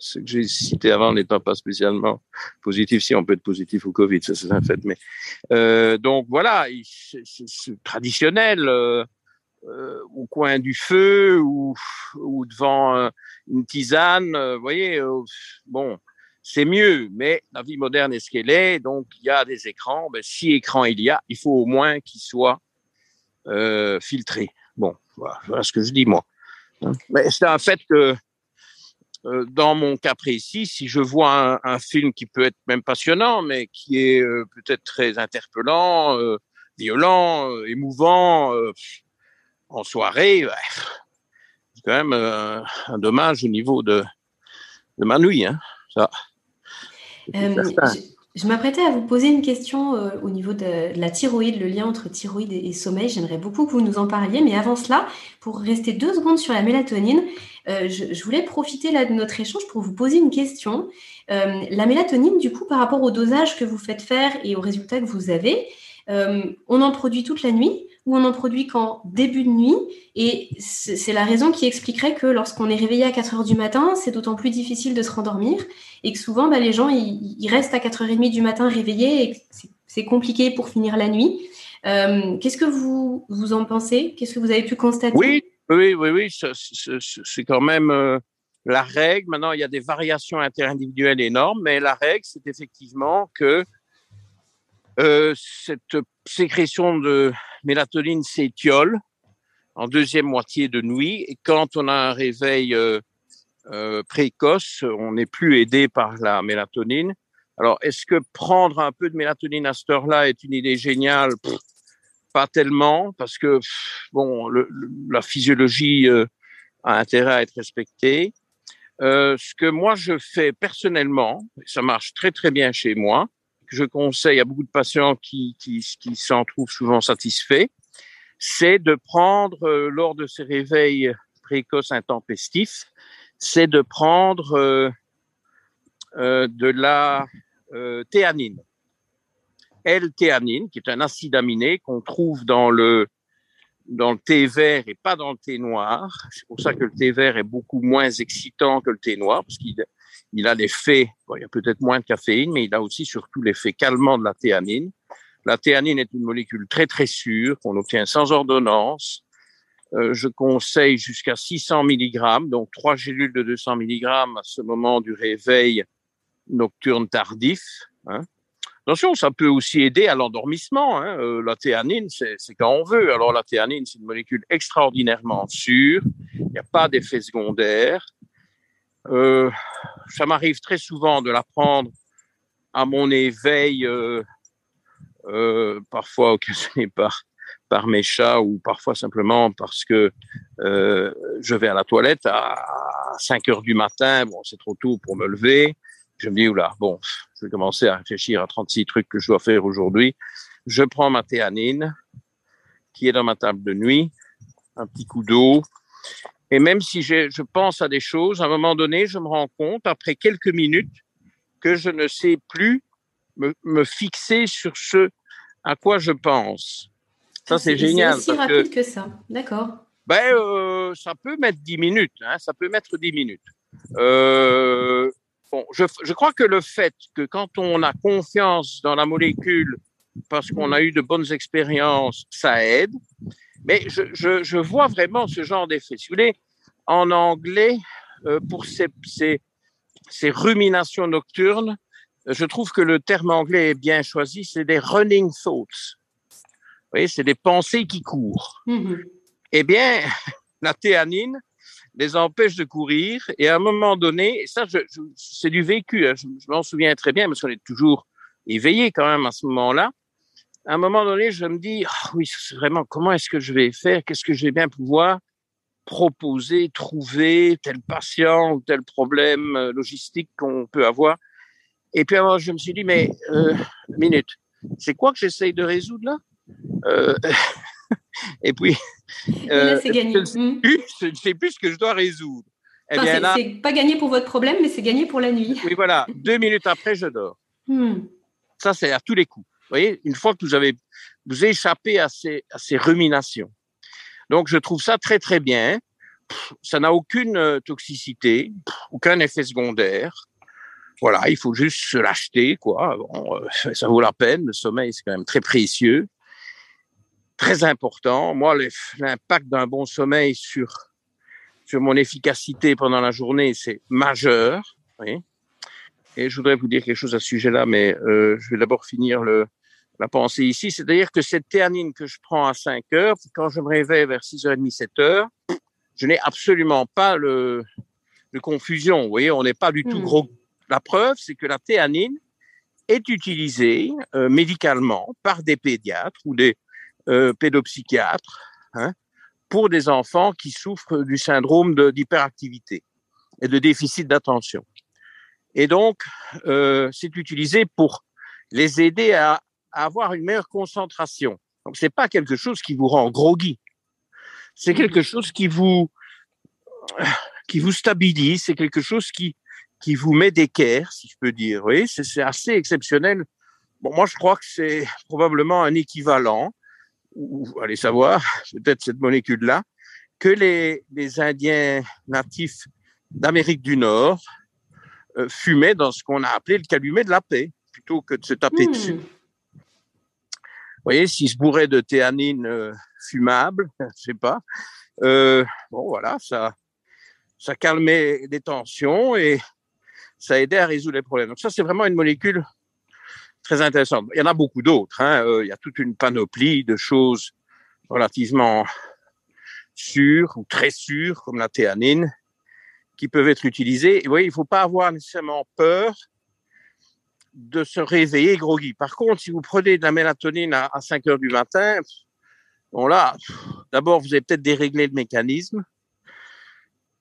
ce que j'ai cité avant n'étant pas spécialement positif. Si on peut être positif au Covid, ça c'est un fait. Mais euh, donc voilà, c'est traditionnel. Euh, euh, au coin du feu ou, devant une tisane, vous voyez, bon, c'est mieux, mais la vie moderne est ce qu'elle est, donc il y a des écrans, ben, si écran il y a, il faut au moins qu'ils soient filtrés. Bon, voilà, voilà, ce que je dis moi. Hein. Mais c'est un fait que dans mon cas précis, si je vois un, un, film qui peut être même passionnant, mais qui est euh, peut-être très interpellant, euh, violent, émouvant, en soirée, bah, c'est quand même un dommage au niveau de, de ma nuit. Hein, ça. Je m'apprêtais à vous poser une question euh, au niveau de, la thyroïde, le lien entre thyroïde et, sommeil. J'aimerais beaucoup que vous nous en parliez, mais avant cela, pour rester deux secondes sur la mélatonine, euh, je, voulais profiter de notre échange pour vous poser une question. Euh, la mélatonine, du coup, par rapport au dosage que vous faites faire et aux résultats que vous avez, on en produit toute la nuit on en produit qu'en début de nuit. Et c'est la raison qui expliquerait que lorsqu'on est réveillé à 4 heures du matin, c'est d'autant plus difficile de se rendormir et que souvent, bah, les gens, ils, ils, restent à 4h30 du matin réveillés et c'est compliqué pour finir la nuit. Euh, Qu'est-ce que vous, vous en pensez? Qu'est-ce que vous avez pu constater? Oui, oui, oui, oui, c'est quand même euh, la règle. Maintenant, il y a des variations interindividuelles énormes, mais la règle, c'est effectivement que euh, cette sécrétion de mélatonine s'étiole en deuxième moitié de nuit. Et quand on a un réveil euh, euh, précoce, on n'est plus aidé par la mélatonine. Alors, est-ce que prendre un peu de mélatonine à cette heure-là est une idée géniale? Pas tellement, parce que bon, la physiologie euh, a intérêt à être respectée. Ce que moi je fais personnellement, ça marche très très bien chez moi, que je conseille à beaucoup de patients qui, s'en trouvent souvent satisfaits, c'est de prendre, euh, lors de ces réveils précoces intempestifs, c'est de prendre euh, euh, de la théanine. L-théanine, qui est un acide aminé qu'on trouve dans le dans le thé vert et pas dans le thé noir. C'est pour ça que le thé vert est beaucoup moins excitant que le thé noir, parce qu'il il a l'effet, il y a peut-être moins de caféine, mais il a aussi surtout l'effet calmant de la théanine. La théanine est une molécule très très sûre qu'on obtient sans ordonnance. Euh, je conseille jusqu'à 600 mg, donc trois gélules de 200 mg à ce moment du réveil nocturne tardif. Hein. Attention, ça peut aussi aider à l'endormissement. Hein. Euh, la théanine, c'est quand on veut. Alors la théanine, c'est une molécule extraordinairement sûre. Il n'y a pas d'effet secondaire. Euh, ça m'arrive très souvent de la prendre à mon éveil, euh, parfois occasionné par par mes chats ou parfois simplement parce que je vais à la toilette à 5 heures du matin. Bon, c'est trop tôt pour me lever. Je me dis, oula, bon, je vais commencer à réfléchir à 36 trucs que je dois faire aujourd'hui. Je prends ma théanine qui est dans ma table de nuit, un petit coup d'eau et même si je pense à des choses, à un moment donné, je me rends compte, après quelques minutes, que je ne sais plus me, me fixer sur ce à quoi je pense. Ça, c'est génial. C'est aussi rapide que, que ça. D'accord. Ben, euh, ça peut mettre 10 minutes. Hein, ça peut mettre 10 minutes. Euh, bon, je, je crois que le fait que quand on a confiance dans la molécule parce qu'on a eu de bonnes expériences, ça aide. Mais je, je, je vois vraiment ce genre d'effet. Si vous voulez, en anglais, euh, pour ces, ces, ces ruminations nocturnes, je trouve que le terme anglais est bien choisi, c'est des running thoughts. Vous voyez, c'est des pensées qui courent. Mhm. Eh bien, la théanine les empêche de courir et à un moment donné, et ça, je, je- c'est du vécu, hein, je, m'en souviens très bien parce qu'on est toujours éveillé quand même à ce moment-là. À un moment donné, je me dis, Ah oui, vraiment, comment est-ce que je vais faire? Qu'est-ce que je vais bien pouvoir proposer, trouver tel patient ou tel problème euh, logistique qu'on peut avoir? Et puis alors, je me suis dit, mais euh, minute, c'est quoi que j'essaye de résoudre là? Euh, Et puis, Là, euh, c'est gagné. je ne sais Mhm. plus, je ne sais plus ce que je dois résoudre. Eh Enfin, bien c'est- là, c'est pas gagné pour votre problème, mais c'est gagné pour la nuit. oui, voilà, deux minutes après, je dors. Mhm. Ça, c'est à tous les coups. Vous voyez, une fois que vous avez vous échappé à ces, à ces ruminations. Donc, je trouve ça très, très bien. Pff, Ça n'a aucune euh, toxicité, pff, aucun effet secondaire. Voilà, il faut juste se l'acheter, quoi. Bon, euh, ça vaut la peine. Le sommeil, c'est quand même très précieux, très important. Moi, l'impact d'un bon sommeil sur sur mon efficacité pendant la journée, c'est majeur. voyez. Et je voudrais vous dire quelque chose à ce sujet-là, mais euh, je vais d'abord finir le, la pensée ici. C'est-à-dire que cette théanine que je prends à 5 heures, quand je me réveille vers 6h30, 7 heures, je n'ai absolument pas le, de confusion. Vous voyez, on n'est pas du tout Hmm. gros. La preuve, c'est que la théanine est utilisée euh, médicalement par des pédiatres ou des euh, pédopsychiatres hein, pour des enfants qui souffrent du syndrome d'hyperactivité et de déficit d'attention. Et donc, euh, c'est utilisé pour les aider à, à avoir une meilleure concentration. Donc, c'est pas quelque chose qui vous rend groggy. C'est quelque chose qui vous qui vous stabilise. C'est quelque chose qui qui vous met d'équerre, si je peux dire. Oui, c'est c'est assez exceptionnel. Bon, moi, je crois que c'est probablement un équivalent, ou allez savoir, peut-être cette molécule-là, que les, les Indiens natifs d'Amérique du Nord euh, fumaient dans ce qu'on a appelé le calumet de la paix, plutôt que de se taper Hmm. dessus. Vous voyez, s'ils se bourraient de théanine euh, fumable, je sais pas, euh, bon voilà, ça, ça calmait les tensions et ça aidait à résoudre les problèmes. Donc ça, c'est vraiment une molécule très intéressante. Il y en a beaucoup d'autres. Hein. euh, il y a toute une panoplie de choses relativement sûres ou très sûres, comme la théanine, qui peuvent être utilisées. Vous voyez, il faut pas avoir nécessairement peur de se réveiller groggy. Par contre, si vous prenez de la mélatonine à, à 5 heures du matin, bon là, d'abord, vous avez peut-être déréglé le mécanisme.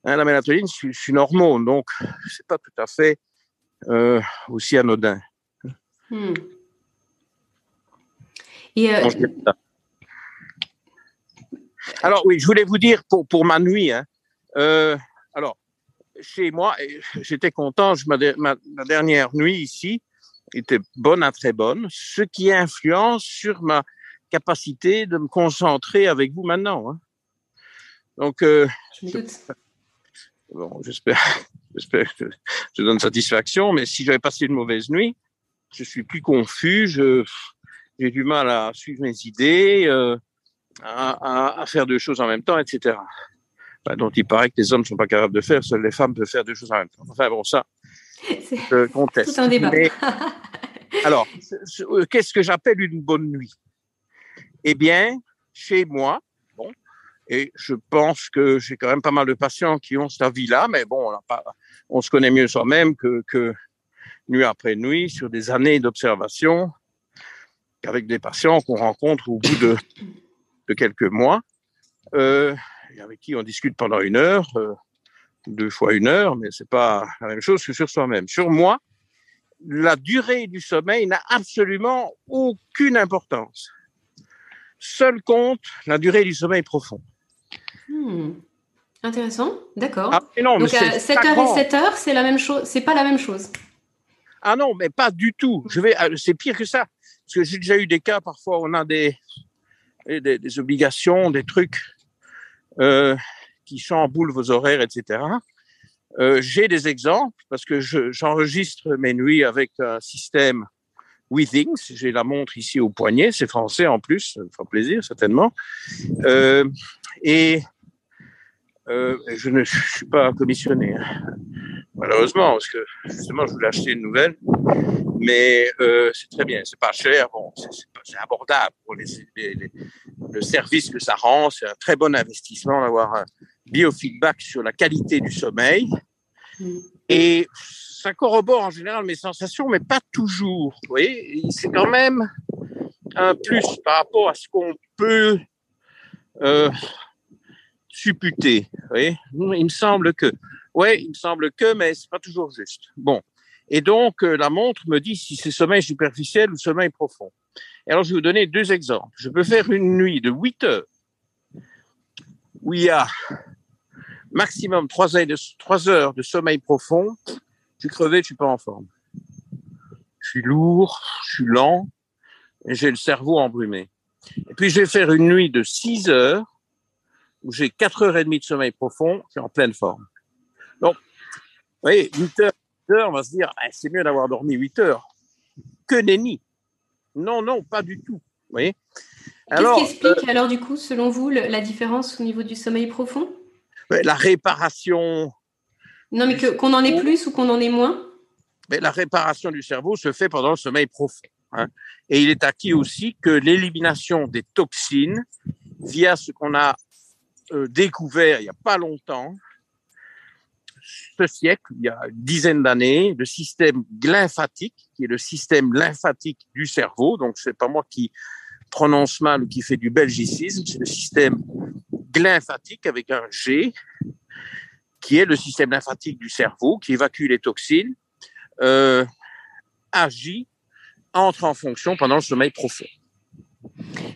Hein, la mélatonine, c'est une hormone, donc c'est pas tout à fait euh, aussi anodin. Hmm. Et euh. Alors oui, je voulais vous dire pour, pour ma nuit. Hein, euh, alors, chez moi, j'étais content. Je, ma, ma, ma dernière nuit ici était bonne à très bonne, ce qui influence sur ma capacité de me concentrer avec vous maintenant. Hein. Donc, euh, je bon, j'espère, j'espère que je donne satisfaction. Mais si j'avais passé une mauvaise nuit, je suis plus confus. Je, j'ai du mal à suivre mes idées, euh, à, à, à, faire deux choses en même temps, etc. Enfin, dont il paraît que les hommes ne sont pas capables de faire, seules les femmes peuvent faire deux choses en même temps. Enfin bon, ça, je conteste. Tout un débat. Mais, alors, qu'est-ce que j'appelle une bonne nuit? Eh bien, chez moi, bon, et je pense que j'ai quand même pas mal de patients qui ont cette avis-là, mais bon, on, a pas, on se connaît mieux soi-même que, que nuit après nuit sur des années d'observation avec des patients qu'on rencontre au bout de, de quelques mois, euh, et avec qui on discute pendant une heure, euh, deux fois une heure, mais c'est pas la même chose que sur soi-même. Sur moi, la durée du sommeil n'a absolument aucune importance. Seul compte la durée du sommeil profond. Hmm. Intéressant, d'accord. Ah, Donc à 7h et 7h, c'est la même chose, c'est pas la même chose. Ah non, mais pas du tout. Je vais, c'est pire que ça. Parce que j'ai déjà eu des cas, parfois, on a des, des, des obligations, des trucs euh, qui chamboulent vos horaires, etc. Euh, j'ai des exemples parce que j'enregistre mes nuits avec un système Withings. J'ai la montre ici au poignet, c'est français en plus, ça me fera plaisir certainement. Euh, et euh, je ne suis pas commissionné, hein. malheureusement, parce que justement, je voulais acheter une nouvelle. Mais euh, c'est très bien, c'est pas cher, bon, c'est abordable pour les, les, le service que ça rend. C'est un très bon investissement d'avoir un biofeedback sur la qualité du sommeil. Mm. Et ça corrobore en général mes sensations, mais pas toujours. Vous voyez, c'est quand même un plus par rapport à ce qu'on peut euh, Vous voyez il me semble que, ouais, il me semble que, mais c'est pas toujours juste. Bon, et donc euh, la montre me dit si c'est sommeil superficiel ou sommeil profond. Et alors je vais vous donner deux exemples. Je peux faire une nuit de 8 heures où il y a maximum 3 heures de, 3 heures de sommeil profond je suis crevé, je suis pas en forme. Je suis lourd, je suis lent, j'ai le cerveau embrumé. Et puis, je vais faire une nuit de 6 heures, où j'ai 4 heures et demie de sommeil profond, je suis en pleine forme. Donc, vous voyez, 8 heures, 8 heures on va se dire, ah, c'est mieux d'avoir dormi 8 heures. Que nenni. Non, non, pas du tout. Vous voyez? Qu'est-ce qui explique euh, alors, du coup, selon vous, la différence au niveau du sommeil profond? La réparation non, mais qu'on en ait plus ou qu'on en ait moins? Mais La réparation du cerveau se fait pendant le sommeil profond. Hein. Et il est acquis aussi que l'élimination des toxines via ce qu'on a euh, découvert il n'y a pas longtemps, ce siècle, il y a une dizaine d'années, le système lymphatique, qui est le système lymphatique du cerveau, donc c'est pas moi qui prononce mal ou qui fait du belgicisme, c'est le système lymphatique avec un G, qui est le système lymphatique du cerveau, qui évacue les toxines, euh, agit, entre en fonction pendant le sommeil profond.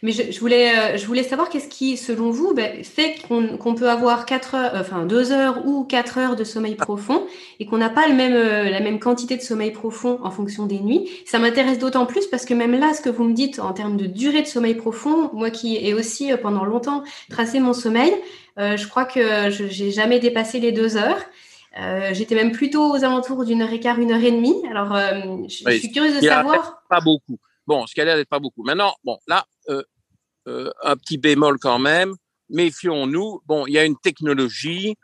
Mais je, voulais, euh, je voulais savoir qu'est-ce qui, selon vous, ben, fait qu'on peut avoir quatre heures, enfin deux heures ou quatre heures de sommeil profond et qu'on n'a pas le même, euh, la même quantité de sommeil profond en fonction des nuits. Ça m'intéresse d'autant plus parce que même là, ce que vous me dites en termes de durée de sommeil profond, moi qui ai aussi euh, pendant longtemps tracé mon sommeil, je crois que je n'ai jamais dépassé les deux heures. J'étais même plutôt aux alentours d'une heure et quart, une heure et demie. Alors, je, suis curieuse de savoir. Pas beaucoup. Bon, ce qui a l'air d'être pas beaucoup. Maintenant, bon, là, euh, euh, un petit bémol quand même. Méfions-nous. Bon, il y a une technologie.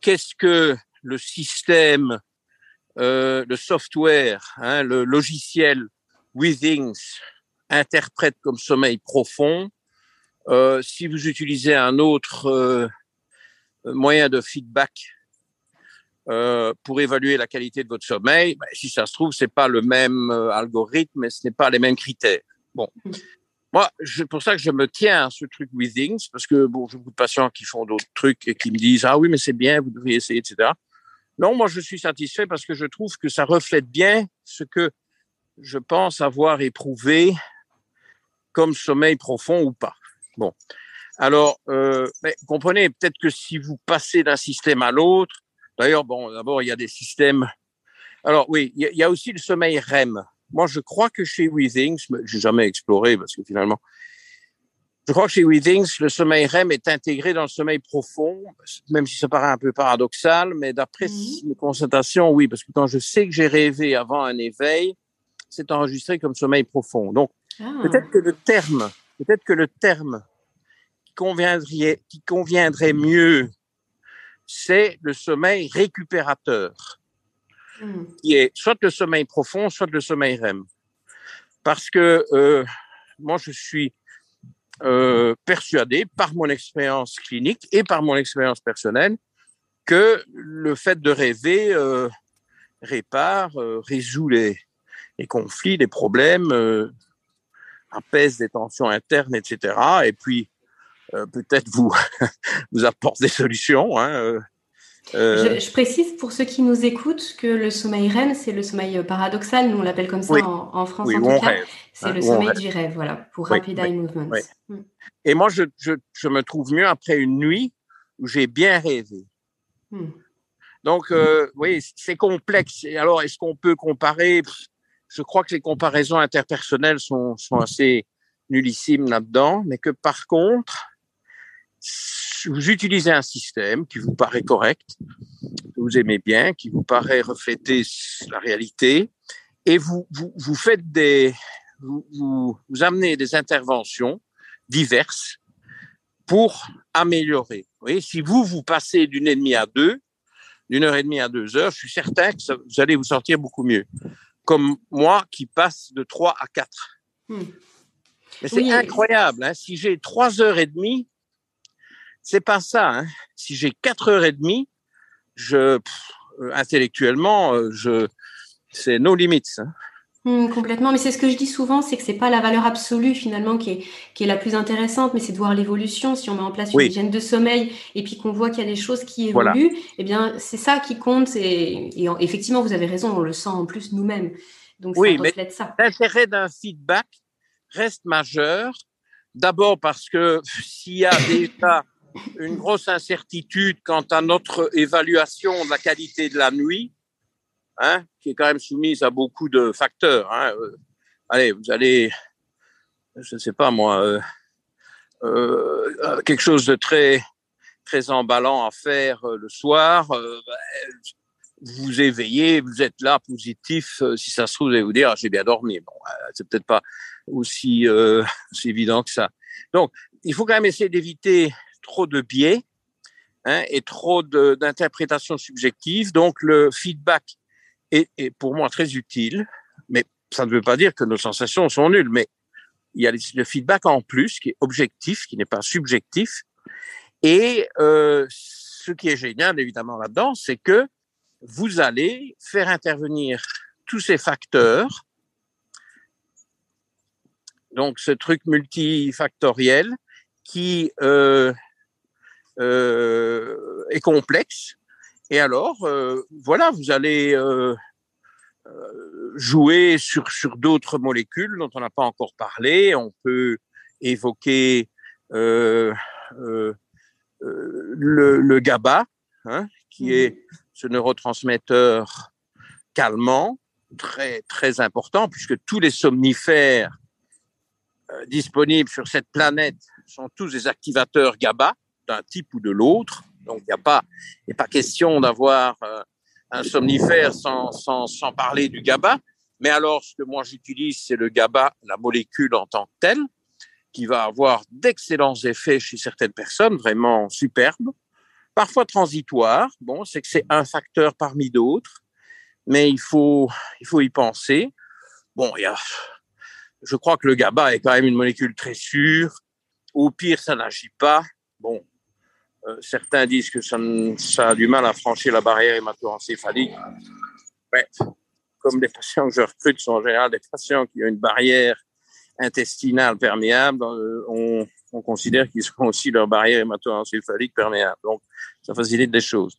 Qu'est-ce que le système, euh, le software, hein, le logiciel Withings interprète comme sommeil profond? Si vous utilisez un autre moyen de feedback euh, pour évaluer la qualité de votre sommeil, ben, si ça se trouve, c'est pas le même euh, algorithme et ce n'est pas les mêmes critères. Bon. Mm. Moi, c'est pour ça que je me tiens à ce truc Withings, parce que bon, j'ai beaucoup de patients qui font d'autres trucs et qui me disent ah oui mais c'est bien, vous devriez essayer, etc. Non, moi je suis satisfait parce que je trouve que ça reflète bien ce que je pense avoir éprouvé comme sommeil profond ou pas. Bon, alors euh, mais comprenez peut-être que si vous passez d'un système à l'autre, D'ailleurs, bon, d'abord, il y a des systèmes. Alors oui, il y, a aussi le sommeil REM. Moi, je crois que chez Withings, j'ai jamais exploré parce que finalement, je crois que chez Withings, le sommeil REM est intégré dans le sommeil profond, même si ça paraît un peu paradoxal, mais d'après mhm. mes constatations, oui, parce que quand je sais que j'ai rêvé avant un éveil, c'est enregistré comme sommeil profond. Donc, ah. peut-être que le terme, peut-être que le terme qui conviendrait, qui conviendrait mieux c'est le sommeil récupérateur, hmm. qui est soit le sommeil profond, soit le sommeil REM. Parce que euh, moi, je suis euh, persuadé par mon expérience clinique et par mon expérience personnelle que le fait de rêver euh, répare, résout les, les, conflits, les problèmes, apaise des tensions internes, etc. Et puis, peut-être vous vous apporte des solutions. Hein, euh, euh. je, précise pour ceux qui nous écoutent que le sommeil REM, c'est le sommeil paradoxal, nous on l'appelle comme ça en, France en tout cas. C'est hein, le sommeil du rêve, voilà, pour Rapid Eye Movements. Mm. Et moi, je, je, je, me trouve mieux après une nuit où j'ai bien rêvé. Mm. Donc, oui, c'est complexe. Alors, est-ce qu'on peut comparer? Je crois que les comparaisons interpersonnelles sont, sont assez nullissimes là-dedans, mais que par contre, vous utilisez un système qui vous paraît correct, que vous aimez bien, qui vous paraît refléter la réalité, et vous, vous, vous faites des, vous, vous, vous amenez des interventions diverses pour améliorer. Vous voyez, si vous, vous passez d'une et demie à deux, d'une heure et demie à deux heures, je suis certain que ça, vous allez vous sortir beaucoup mieux. Comme moi qui passe de trois à quatre. Hmm. Mais c'est Oui. incroyable. Hein? Si j'ai trois heures et demie, c'est pas ça. Hein? Si j'ai quatre heures et demie, je, pff, euh, intellectuellement, euh, je, c'est no limits. Hein? Hmm, complètement, mais c'est ce que je dis souvent, c'est que c'est pas la valeur absolue finalement qui est, qui est la plus intéressante, mais c'est de voir l'évolution. Si on met en place une Oui. hygiène de sommeil et puis qu'on voit qu'il y a des choses qui Voilà. évoluent, eh bien c'est ça qui compte. Et, et en- effectivement, vous avez raison, on le sent en plus nous-mêmes. Donc Oui, ça mais- ça. L'intérêt d'un feedback reste majeur. D'abord parce que s'il y a déjà une grosse incertitude quant à notre évaluation de la qualité de la nuit, hein, qui est quand même soumise à beaucoup de facteurs. Hein. euh, allez, vous allez, je ne sais pas moi, euh, euh, quelque chose de très très emballant à faire le soir. vous vous éveillez, vous êtes là, positif. si ça se trouve, vous allez vous dire, ah, j'ai bien dormi. Bon, c'est peut-être pas aussi, aussi évident que ça. Donc, il faut quand même essayer d'éviter trop de biais hein, et trop d'interprétations subjectives. Donc, le feedback est, est pour moi très utile, mais ça ne veut pas dire que nos sensations sont nulles. Mais il y a le feedback en plus qui est objectif, qui n'est pas subjectif. Et euh, ce qui est génial, évidemment, là-dedans, c'est que vous allez faire intervenir tous ces facteurs, donc ce truc multifactoriel qui euh, euh, est complexe. Et alors, euh, voilà, vous allez euh, euh, jouer sur, sur d'autres molécules dont on n'a pas encore parlé. On peut évoquer le, le GABA, hein, qui est ce neurotransmetteur calmant, très, très important, puisque tous les somnifères disponibles sur cette planète sont tous des activateurs GABA, d'un type ou de l'autre. Donc, il n'y a pas, n'est pas question d'avoir euh, un somnifère sans, sans, sans parler du GABA. Mais alors, ce que moi j'utilise, c'est le GABA, la molécule en tant que telle, qui va avoir d'excellents effets chez certaines personnes, vraiment superbes parfois transitoire. Bon, c'est que c'est un facteur parmi d'autres, mais il faut, il faut y penser. Bon, y a, je crois que le GABA est quand même une molécule très sûre. Au pire, ça n'agit pas. Bon, euh, certains disent que ça, a du mal à franchir la barrière hémato-encéphalique. Comme les patients que je recrute sont en général des patients qui ont une barrière intestinale perméable, euh, on, on considère qu'ils ont aussi leur barrière hémato-encéphalique perméable. Donc, ça facilite des choses.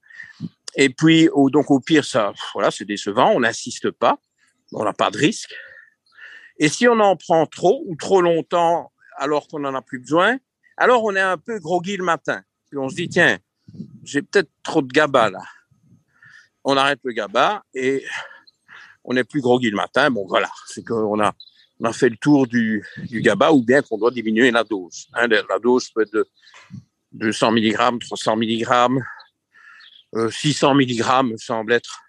Et puis, au, donc au pire, ça, voilà, c'est décevant, on n'insiste pas, on n'a pas de risque. Et si on en prend trop ou trop longtemps alors qu'on n'en a plus besoin, alors on est un peu groggy le matin. Puis on se dit, tiens, j'ai peut-être trop de GABA là. On arrête le GABA et on est plus groggy le matin. Bon, voilà, c'est qu'on a, on a fait le tour du, du GABA ou bien qu'on doit diminuer la dose. Hein, la dose peut être de 200 mg, 300 mg, euh, 600 mg me semble être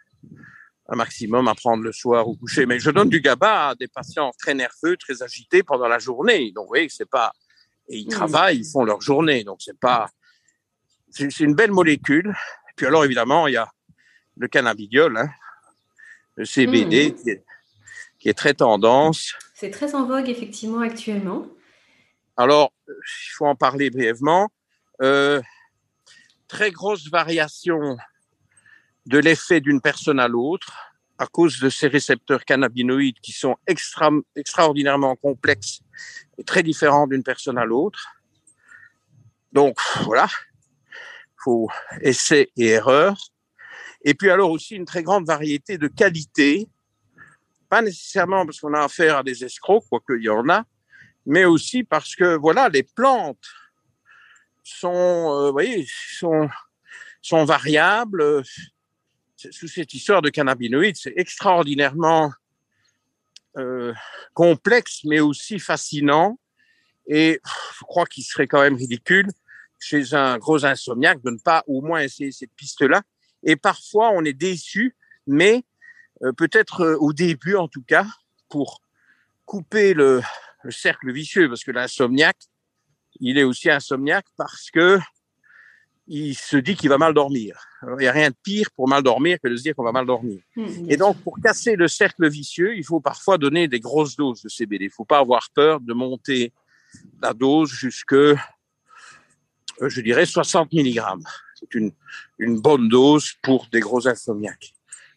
un maximum à prendre le soir au coucher. Mais je donne du GABA à des patients très nerveux, très agités pendant la journée. Donc, vous voyez que c'est pas, et ils Mhm. travaillent, ils font leur journée. Donc, c'est pas, c'est une belle molécule. Puis alors, évidemment, il y a le cannabidiol, hein, le CBD, Mhm. qui, est, qui est très tendance. C'est très en vogue effectivement actuellement. Alors, il faut en parler brièvement. Euh, très grosse variation de l'effet d'une personne à l'autre à cause de ces récepteurs cannabinoïdes qui sont extra, extraordinairement complexes et très différents d'une personne à l'autre. Donc, voilà, faut essai et erreur. Et puis alors aussi une très grande variété de qualité, pas nécessairement parce qu'on a affaire à des escrocs, quoique il y en a, mais aussi parce que voilà, les plantes sont, euh, vous voyez, sont, sont variables. Sous cette histoire de cannabinoïdes, c'est extraordinairement euh, complexe, mais aussi fascinant. Et je crois qu'il serait quand même ridicule chez un gros insomniaque de ne pas au moins essayer cette piste-là. Et parfois, on est déçu, mais peut-être au début en tout cas, pour couper le, le cercle vicieux, parce que l'insomniaque, il est aussi insomniaque parce que il se dit qu'il va mal dormir. il n'y a rien de pire pour mal dormir que de se dire qu'on va mal dormir. Mmh, et donc, pour casser le cercle vicieux, il faut parfois donner des grosses doses de CBD. Il ne faut pas avoir peur de monter la dose jusque, euh, je dirais, 60 mg. C'est une, une bonne dose pour des gros insomniaques.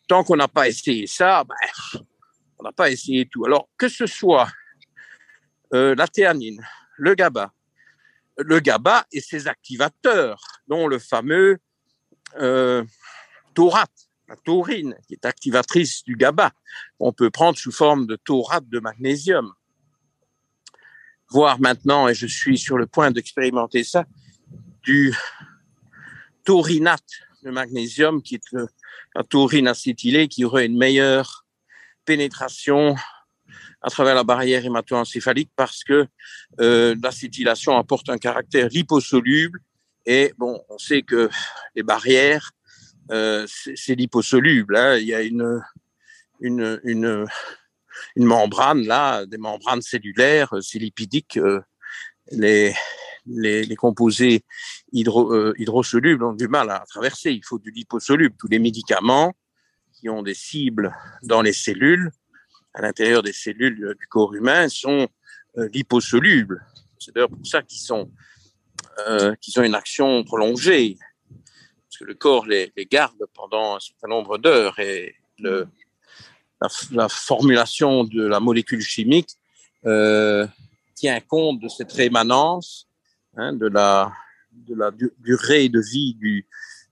Tant qu'on n'a pas essayé ça, ben, on n'a pas essayé tout. Alors, que ce soit euh, la théanine, le GABA, le GABA et ses activateurs, dont le fameux euh, taurate, la taurine, qui est activatrice du GABA. On peut prendre sous forme de taurate de magnésium. Voir maintenant, et je suis sur le point d'expérimenter ça, du taurinate de magnésium, qui est la taurine acétylée, qui aurait une meilleure pénétration à travers la barrière hémato-encéphalique parce que euh, l'acétylation apporte un caractère liposoluble et bon, on sait que les barrières, euh, c'est liposoluble. Hein. Il y a une, une, une, une, membrane là, des membranes cellulaires, euh, c'est lipidique. Euh, les, les, composés hydro, euh, hydrosolubles ont du mal à traverser. Il faut du liposoluble. Tous les médicaments qui ont des cibles dans les cellules à l'intérieur des cellules du corps humain sont euh, liposolubles. C'est d'ailleurs pour ça qu'ils euh, qu'ils ont une action prolongée, parce que le corps les, garde pendant un certain nombre d'heures et la, la, formulation de la molécule chimique euh, tient compte de cette rémanence, hein, de la de la durée de vie du,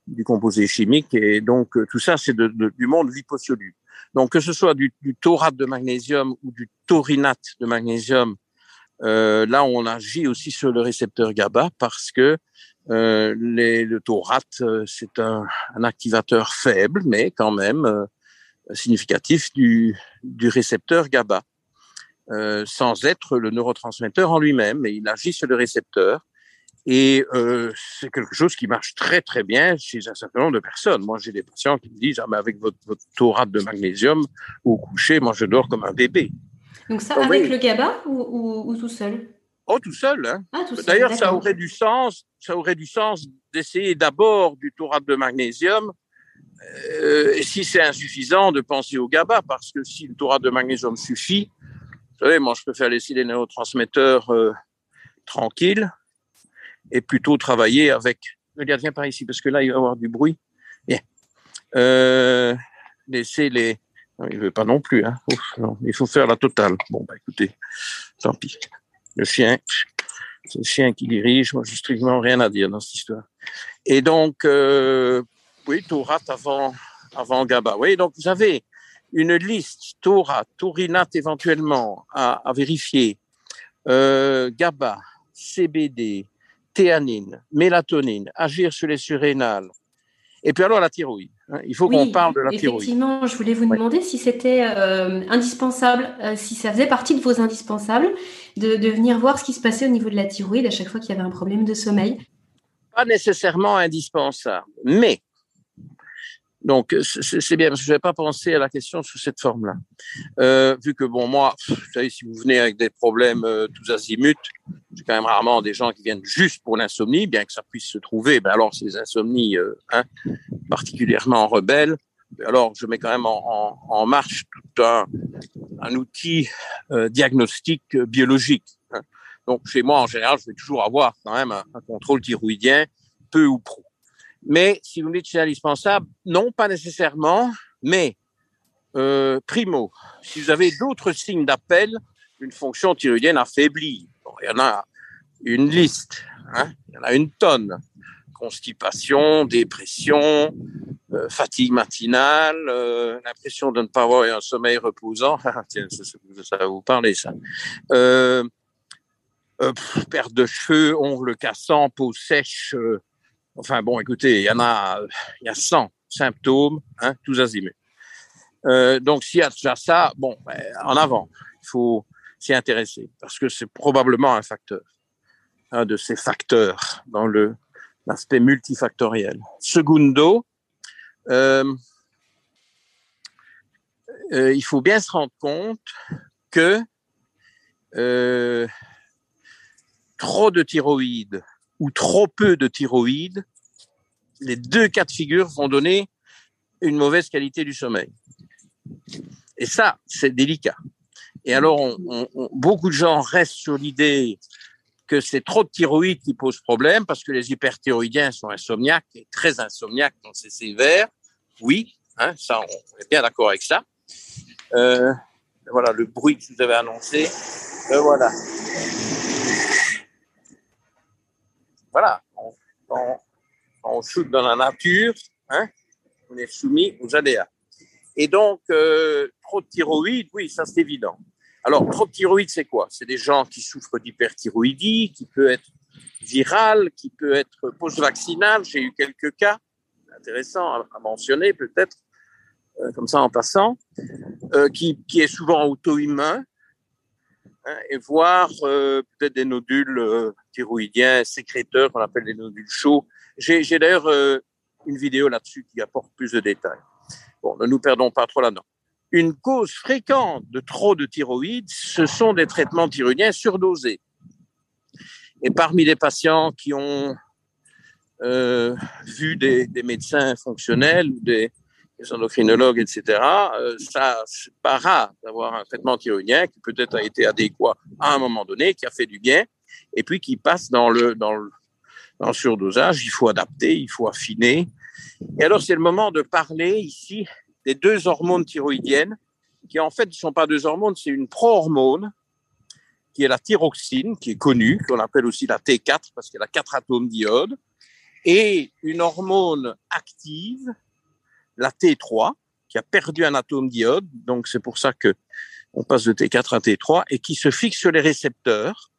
du composé chimique et donc tout ça c'est de, de, du monde liposoluble. Donc, que ce soit du, du taurate de magnésium ou du taurinate de magnésium, euh, là, on agit aussi sur le récepteur GABA parce que euh, les, le taurate, euh, c'est un, un, activateur faible, mais quand même euh, significatif du, du récepteur GABA, euh, sans être le neurotransmetteur en lui-même. Mais il agit sur le récepteur et euh, c'est quelque chose qui marche très très bien chez un certain nombre de personnes. Moi, j'ai des patients qui me disent ah mais avec votre, votre taurate de magnésium au coucher, moi je dors comme un bébé. Donc ça Donc, avec oui. le GABA ou, ou, ou, tout seul? Oh tout seul. Hein. Ah, D'ailleurs, ça aurait du sens. Ça aurait du sens d'essayer d'abord du taurate de magnésium. Euh, et si c'est insuffisant, de penser au GABA, parce que si le taurate de magnésium suffit, vous savez, moi je préfère laisser les neurotransmetteurs euh, tranquilles et plutôt travailler avec. Regarde, viens par ici parce que là il va y avoir du bruit. Bien. Euh, laisser les. Non, il veut pas non plus. Hein. Il faut faire la totale. Bon bah écoutez, tant pis. Le chien, c'est le chien qui dirige. Moi, j'ai strictement rien à dire dans cette histoire. Et donc, euh, oui, Torah avant avant GABA. Oui, donc vous avez une liste Torah, Taurinate éventuellement à, à vérifier, euh, GABA, CBD, théanine, mélatonine, agir sur les surrénales. Et puis alors la thyroïde. Hein. Il faut oui, qu'on parle de la effectivement, thyroïde. Effectivement, je voulais vous demander si c'était euh, indispensable, euh, si ça faisait partie de vos indispensables, de, de, venir voir ce qui se passait au niveau de la thyroïde à chaque fois qu'il y avait un problème de sommeil. Pas nécessairement indispensable, mais donc, c'est bien, parce que je n'avais pas pensé à la question sous cette forme-là. Euh, vu que, bon, moi, vous savez, si vous venez avec des problèmes euh, tous azimuts, j'ai quand même rarement des gens qui viennent juste pour l'insomnie, bien que ça puisse se trouver. Ben alors, ces insomnies euh, hein, particulièrement rebelles, ben alors je mets quand même en, en, en marche tout un, un outil euh, diagnostique biologique. Hein. Donc, chez moi, en général, je vais toujours avoir quand même un, un contrôle thyroïdien, peu ou prou. Mais si vous me dites c'est indispensable, non, pas nécessairement. Mais euh, primo, si vous avez d'autres signes d'appel, une fonction thyroïdienne affaiblie, bon, il y en a une liste, hein, il y en a une tonne. Constipation, dépression, euh, fatigue matinale, euh, l'impression de ne pas avoir un sommeil reposant. Tiens, ça, ça, va vous parler, ça. Euh, pff, perte de cheveux, ongles cassants, peau sèche, Enfin bon, écoutez, il y en a, il y a 100 symptômes, hein, tous azimuts. Euh, donc s'il y a déjà ça, bon, ben, en avant, il faut s'y intéresser parce que c'est probablement un facteur, un de ces facteurs dans le l'aspect multifactoriel. Segundo, euh, il faut bien se rendre compte que trop de thyroïde ou trop peu de thyroïde, les deux cas de figure vont donner une mauvaise qualité du sommeil. Et ça, c'est délicat. Et alors, beaucoup de gens restent sur l'idée que c'est trop de thyroïde qui pose problème parce que les hyperthyroïdiens sont insomniaques et très insomniaques quand c'est sévère. Oui, hein, ça, on est bien d'accord avec ça. Euh, voilà le bruit que vous avais annoncé. Euh, voilà. Voilà. On, on, shoot dans la nature, hein, on est soumis aux ADA. Et donc, euh, trop de thyroïde, oui, ça c'est évident. Alors, trop de thyroïde, c'est quoi? C'est des gens qui souffrent d'hyperthyroïdie, qui peut être virale, qui peut être post-vaccinale. J'ai eu quelques cas intéressants à, mentionner, peut-être, euh, comme ça en passant, euh, qui, qui, est souvent auto-immun, hein, et voir euh, peut-être des nodules thyroïdiens sécréteurs qu'on appelle des nodules chauds. J'ai d'ailleurs une vidéo là-dessus qui apporte plus de détails. Bon, ne nous perdons pas trop là-dedans. Une cause fréquente de trop de thyroïde, ce sont des traitements thyroïdiens surdosés. Et parmi les patients qui ont euh, vu des, médecins fonctionnels, des, des endocrinologues, etc., euh, ça, c'est pas rare d'avoir un traitement thyroïdien qui peut-être a été adéquat à un moment donné, qui a fait du bien, et puis qui passe dans le, dans le, dans le surdosage. Il faut adapter, il faut affiner. Et alors, c'est le moment de parler ici des deux hormones thyroïdiennes, qui en fait ne sont pas deux hormones, c'est une pro-hormone, qui est la thyroxine, qui est connue, qu'on appelle aussi la T4 parce qu'elle a quatre atomes d'iode, et une hormone active, la T3, qui a perdu un atome d'iode, donc c'est pour ça que on passe de T4 à T3, et qui se fixe sur les récepteurs,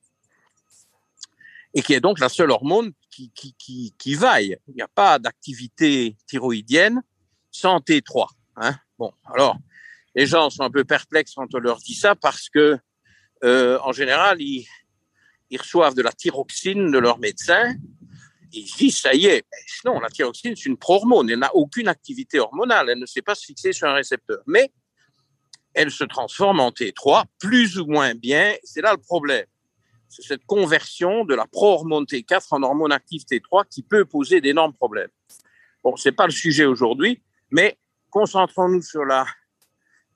et qui est donc la seule hormone qui, qui, qui, vaille. Il n'y a pas d'activité thyroïdienne sans T3. Hein bon, alors, les gens sont un peu perplexes quand on leur dit ça parce que, euh, en général, ils, ils, reçoivent de la thyroxine de leur médecin. Et disent, ça y est. non, la thyroxine, c'est une pro-hormone. Elle n'a aucune activité hormonale. Elle ne sait pas se fixer sur un récepteur. Mais elle se transforme en T3 plus ou moins bien. C'est là le problème. C'est cette conversion de la pro-hormone T4 en hormone active T3 qui peut poser d'énormes problèmes. Bon, c'est pas le sujet aujourd'hui, mais concentrons-nous sur la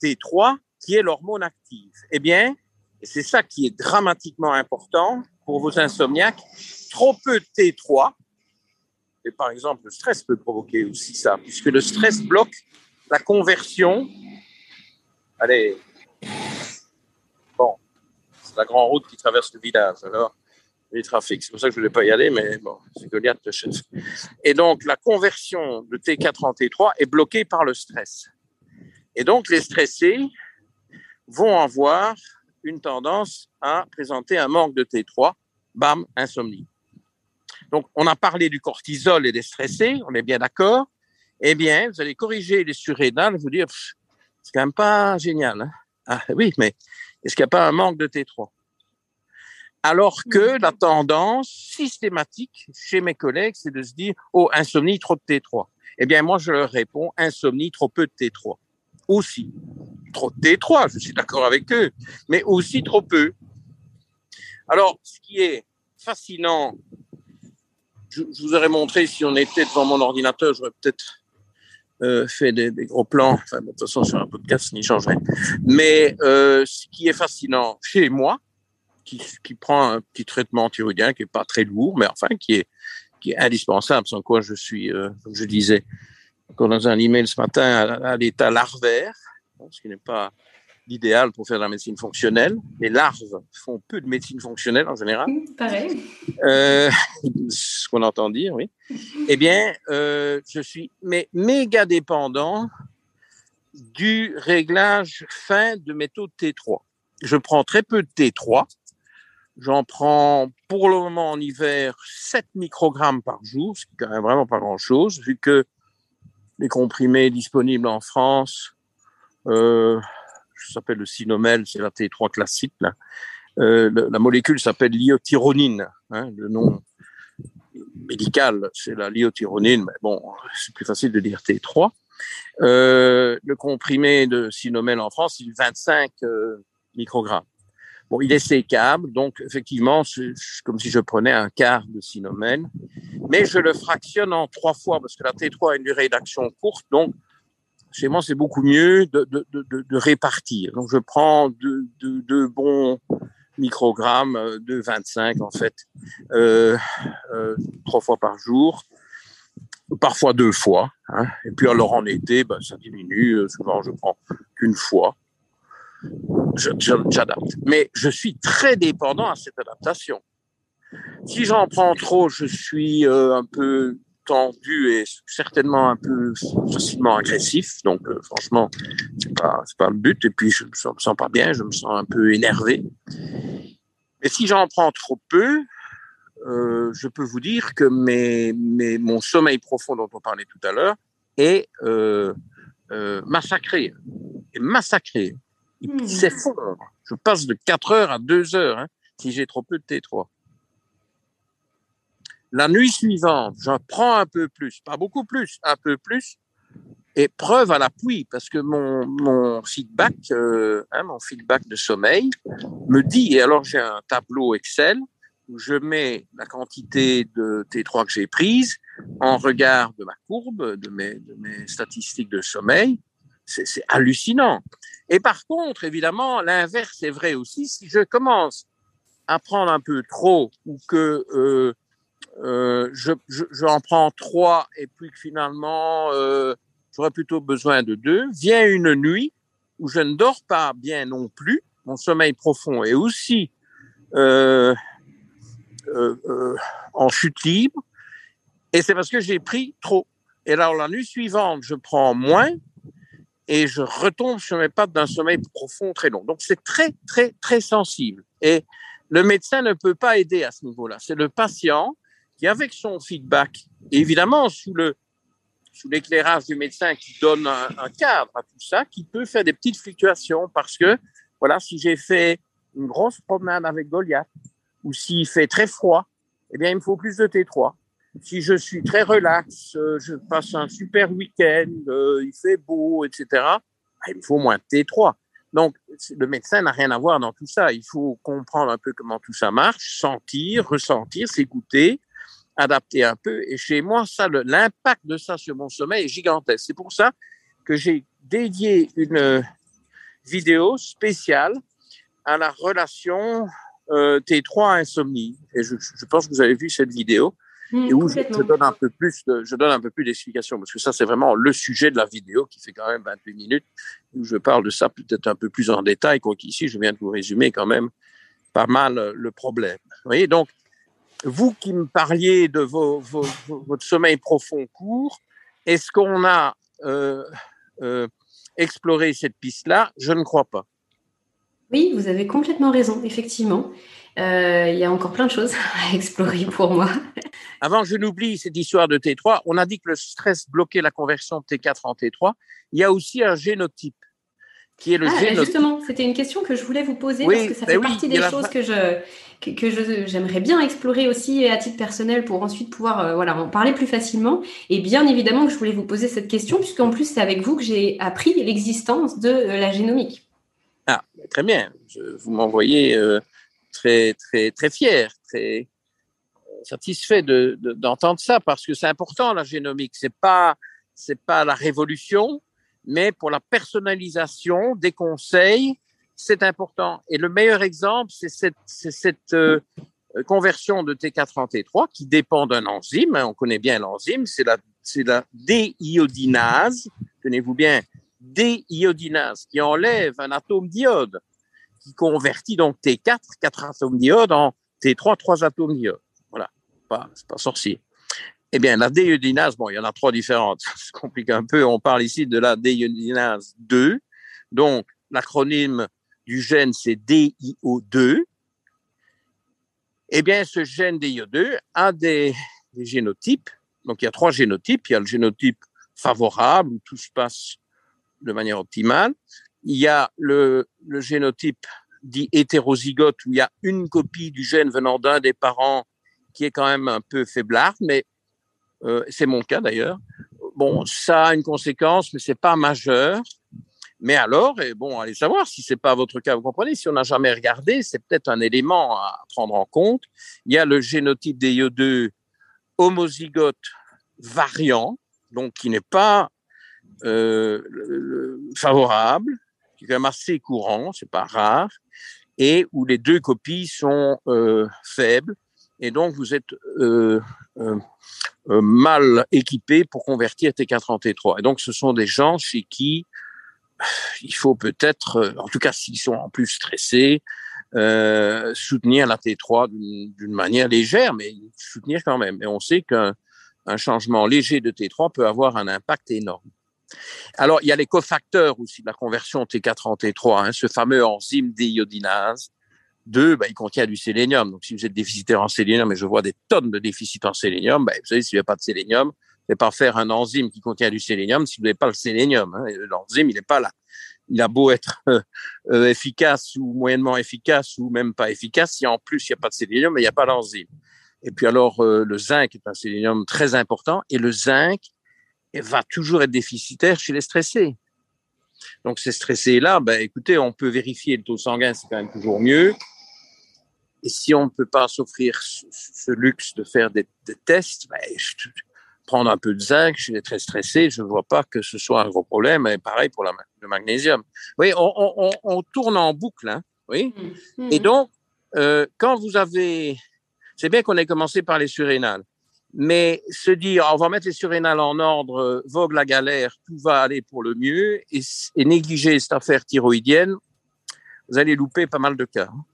T3, qui est l'hormone active. Eh bien, c'est ça qui est dramatiquement important pour vos insomniaques, trop peu de T3, et par exemple, le stress peut provoquer aussi ça, puisque le stress bloque la conversion. Allez, bon, c'est la grande route qui traverse le village, alors les trafics. C'est pour ça que je ne voulais pas y aller, mais bon, c'est Goliath le chef. Et donc, la conversion de T4 en T3 est bloquée par le stress. Et donc, les stressés vont avoir une tendance à présenter un manque de T3, bam, insomnie. Donc, on a parlé du cortisol et des stressés, on est bien d'accord. Eh bien, vous allez corriger les surrénales, vous dire, c'est quand même pas génial. Hein. ah oui, mais est-ce qu'il n'y a pas un manque de T3 alors que la tendance systématique chez mes collègues, c'est de se dire, oh, insomnie, trop de T3. Eh bien, moi, je leur réponds, insomnie, trop peu de T3. Aussi. Trop de T3, je suis d'accord avec eux, mais aussi trop peu. Alors, ce qui est fascinant, je, vous aurais montré, si on était devant mon ordinateur, j'aurais peut-être euh, fait des, gros plans. De toute façon, sur un podcast, ça n'y changerait. Mais euh, ce qui est fascinant chez moi, qui, prend un petit traitement thyroïdien qui est pas très lourd, mais enfin qui est, qui est indispensable, sans quoi je suis, euh, comme je disais dans un email ce matin, à, l'état larvaire, hein, ce qui n'est pas l'idéal pour faire de la médecine fonctionnelle. Les larves font peu de médecine fonctionnelle en général. Pareil. Euh, ce qu'on entend dire, oui. Eh bien, euh, je suis mais méga dépendant du réglage fin de méthode T3. Je prends très peu de T3 J'en prends pour le moment en hiver 7 microgrammes par jour, ce qui est quand même vraiment pas grand-chose, vu que les comprimés disponibles en France, euh, ça s'appelle le Sinomel, c'est la T3 classique. Euh, la molécule s'appelle l'iotyronine, hein, le nom médical, c'est la lyotyronine, mais bon, c'est plus facile de dire T3. Euh, le comprimé de Sinomel en France, il est 25 euh, microgrammes. Bon, il est sécable, donc effectivement, c'est comme si je prenais un quart de Sinomel, mais je le fractionne en trois fois parce que la T3 a une durée d'action courte, donc chez moi, c'est beaucoup mieux de, de, de, de, répartir. Donc, je prends deux, deux, bons microgrammes euh, de 25 en fait, euh, euh, trois fois par jour, parfois deux fois. Hein. Et puis alors en été, ben, ça diminue. Souvent, je prends qu'une fois. J'adapte. Mais je suis très dépendant à cette adaptation. Si j'en prends trop, je suis un peu tendu et certainement un peu facilement agressif. Donc, euh, franchement, c'est pas, pas le but. Et puis, je me sens pas bien, je me sens un peu énervé. Mais si j'en prends trop peu, euh, je peux vous dire que mes, mes, mon sommeil profond dont on parlait tout à l'heure est euh, massacré. Est massacré. Il mmh. s'effondre. Je passe de 4 heures à 2 heures hein, si j'ai trop peu de T3. La nuit suivante, j'en prends un peu plus, pas beaucoup plus, un peu plus, et preuve à l'appui, parce que mon, mon feedback, euh, hein, mon feedback de sommeil me dit, et alors j'ai un tableau Excel où je mets la quantité de T3 que j'ai prise en regard de ma courbe, de mes, de mes statistiques de sommeil. C'est hallucinant. Et par contre, évidemment, l'inverse est vrai aussi. Si je commence à prendre un peu trop ou que euh, euh, je, je, prends trois et puis finalement euh, j'aurais plutôt besoin de deux. Vient une nuit où je ne dors pas bien non plus, mon sommeil profond est aussi euh, euh, euh en chute libre, et c'est parce que j'ai pris trop. Et alors la nuit suivante, je prends moins et je retombe sur mes pattes d'un sommeil profond très long. Donc c'est très très très sensible. Et le médecin ne peut pas aider à ce niveau-là. C'est le patient qui, avec son feedback, évidemment sous le sous l'éclairage du médecin qui donne un, cadre à tout ça, qui peut faire des petites fluctuations parce que, voilà, si j'ai fait une grosse promenade avec Goliath, ou s'il fait très froid, eh bien, il me faut plus de T3. Si je suis très relax, euh, je passe un super week-end, euh, il fait beau, etc., bah, il me faut moins de T3. Donc, le médecin n'a rien à voir dans tout ça. Il faut comprendre un peu comment tout ça marche, sentir, ressentir, s'écouter, adapter un peu. Et chez moi, ça, l'impact de ça sur mon sommeil est gigantesque. C'est pour ça que j'ai dédié une euh, vidéo spéciale à la relation euh, T3 insomnie. Et je, je, pense que vous avez vu cette vidéo. Mmh, et où je, je, donne un peu plus de, je donne un peu plus d'explications parce que ça c'est vraiment le sujet de la vidéo qui fait quand même 28 minutes où je parle de ça peut-être un peu plus en détail quoi qu'ici je viens de vous résumer quand même pas mal euh, le problème. Vous voyez donc vous qui me parliez de vos, vos, votre sommeil profond court, est-ce qu'on a euh, euh, exploré cette piste-là? Je ne crois pas. Oui, vous avez complètement raison, effectivement. Euh, il y a encore plein de choses à explorer pour moi. Avant que je n'oublie cette histoire de T3, on a dit que le stress bloquait la conversion de T4 en T3. Il y a aussi un génotype qui est le ah, Justement, c'était une question que je voulais vous poser parce que ça ben fait partie des choses que je que, j'aimerais bien explorer aussi à titre personnel pour ensuite pouvoir euh, voilà en parler plus facilement. Et bien évidemment que je voulais vous poser cette question puisqu'en plus c'est avec vous que j'ai appris l'existence de euh, la génomique. Ah, très bien. vous m'envoyez euh, très très très fier, très satisfait de, d'entendre ça parce que c'est important la génomique. C'est pas c'est pas la révolution, mais pour la personnalisation des conseils, c'est important. Et le meilleur exemple, c'est cette, euh, conversion de T4 en T3 qui dépend d'un enzyme. On connaît bien l'enzyme, c'est la, déiodinase. Tenez-vous bien, déiodinase qui enlève un atome d'iode, qui convertit donc T4, 4 atomes d'iode, en T3, 3 atomes d'iode. Voilà, c'est pas sorcier. Eh bien, la déiodinase, bon, il y en a trois différentes. Ça complique un peu. On parle ici de la déiodinase 2. Donc, l'acronyme du gène, c'est DIO2. Eh bien, ce gène DIO2 a des, génotypes. Donc, il y a trois génotypes. Il y a le génotype favorable, où tout se passe de manière optimale. Il y a le, le génotype dit hétérozygote, où il y a une copie du gène venant d'un des parents qui est quand même un peu faiblard, mais euh, c'est mon cas d'ailleurs. bon, ça a une conséquence, mais c'est pas majeur. Mais alors, et bon, allez savoir si c'est pas votre cas, vous comprenez, si on n'a jamais regardé, c'est peut-être un élément à prendre en compte. Il y a le génotype des IO2 homozygote variant, donc qui n'est pas euh, favorable, qui est quand même assez courant, c'est pas rare, et où les deux copies sont euh, faibles, et donc vous êtes euh, euh, euh mal équipé pour convertir T4 en T3. Et donc ce sont des gens chez qui il faut peut-être, euh, en tout cas s'ils sont en plus stressés, euh, soutenir la T3 d'une manière légère, mais soutenir quand même. Et on sait qu'un changement léger de T3 peut avoir un impact énorme. Alors, il y a les cofacteurs aussi de la conversion T4 en T3, hein, ce fameux enzyme déiodinase. 2, bah, il contient du sélénium. Donc, si vous êtes déficitaire en sélénium, et je vois des tonnes de déficits en sélénium, bah, vous savez, s'il n'y a pas de sélénium, ne pas faire un enzyme qui contient du sélénium si vous n'avez pas le sélénium. Hein. L'enzyme, il n'est pas là. Il a beau être euh, euh, efficace ou moyennement efficace ou même pas efficace, si en plus il n'y a pas de sélénium, mais il n'y a pas l'enzyme. Et puis alors, euh, le zinc est un sélénium très important et le zinc va toujours être déficitaire chez les stressés. Donc ces stressés-là, ben, écoutez, on peut vérifier le taux sanguin, c'est quand même toujours mieux. Et si on ne peut pas s'offrir ce, luxe de faire des, tests, ben, je, prendre un peu de zinc, je suis très stressé, je ne vois pas que ce soit un gros problème. Et pareil pour le magnésium. Oui, on, tourne en boucle, hein, oui. Mmh. Et donc, euh, quand vous avez, c'est bien qu'on ait commencé par les surrénales, mais se dire, on va mettre les surrénales en ordre, vogue la galère, tout va aller pour le mieux, et, négliger cette affaire thyroïdienne, vous allez louper pas mal de cas. Hein.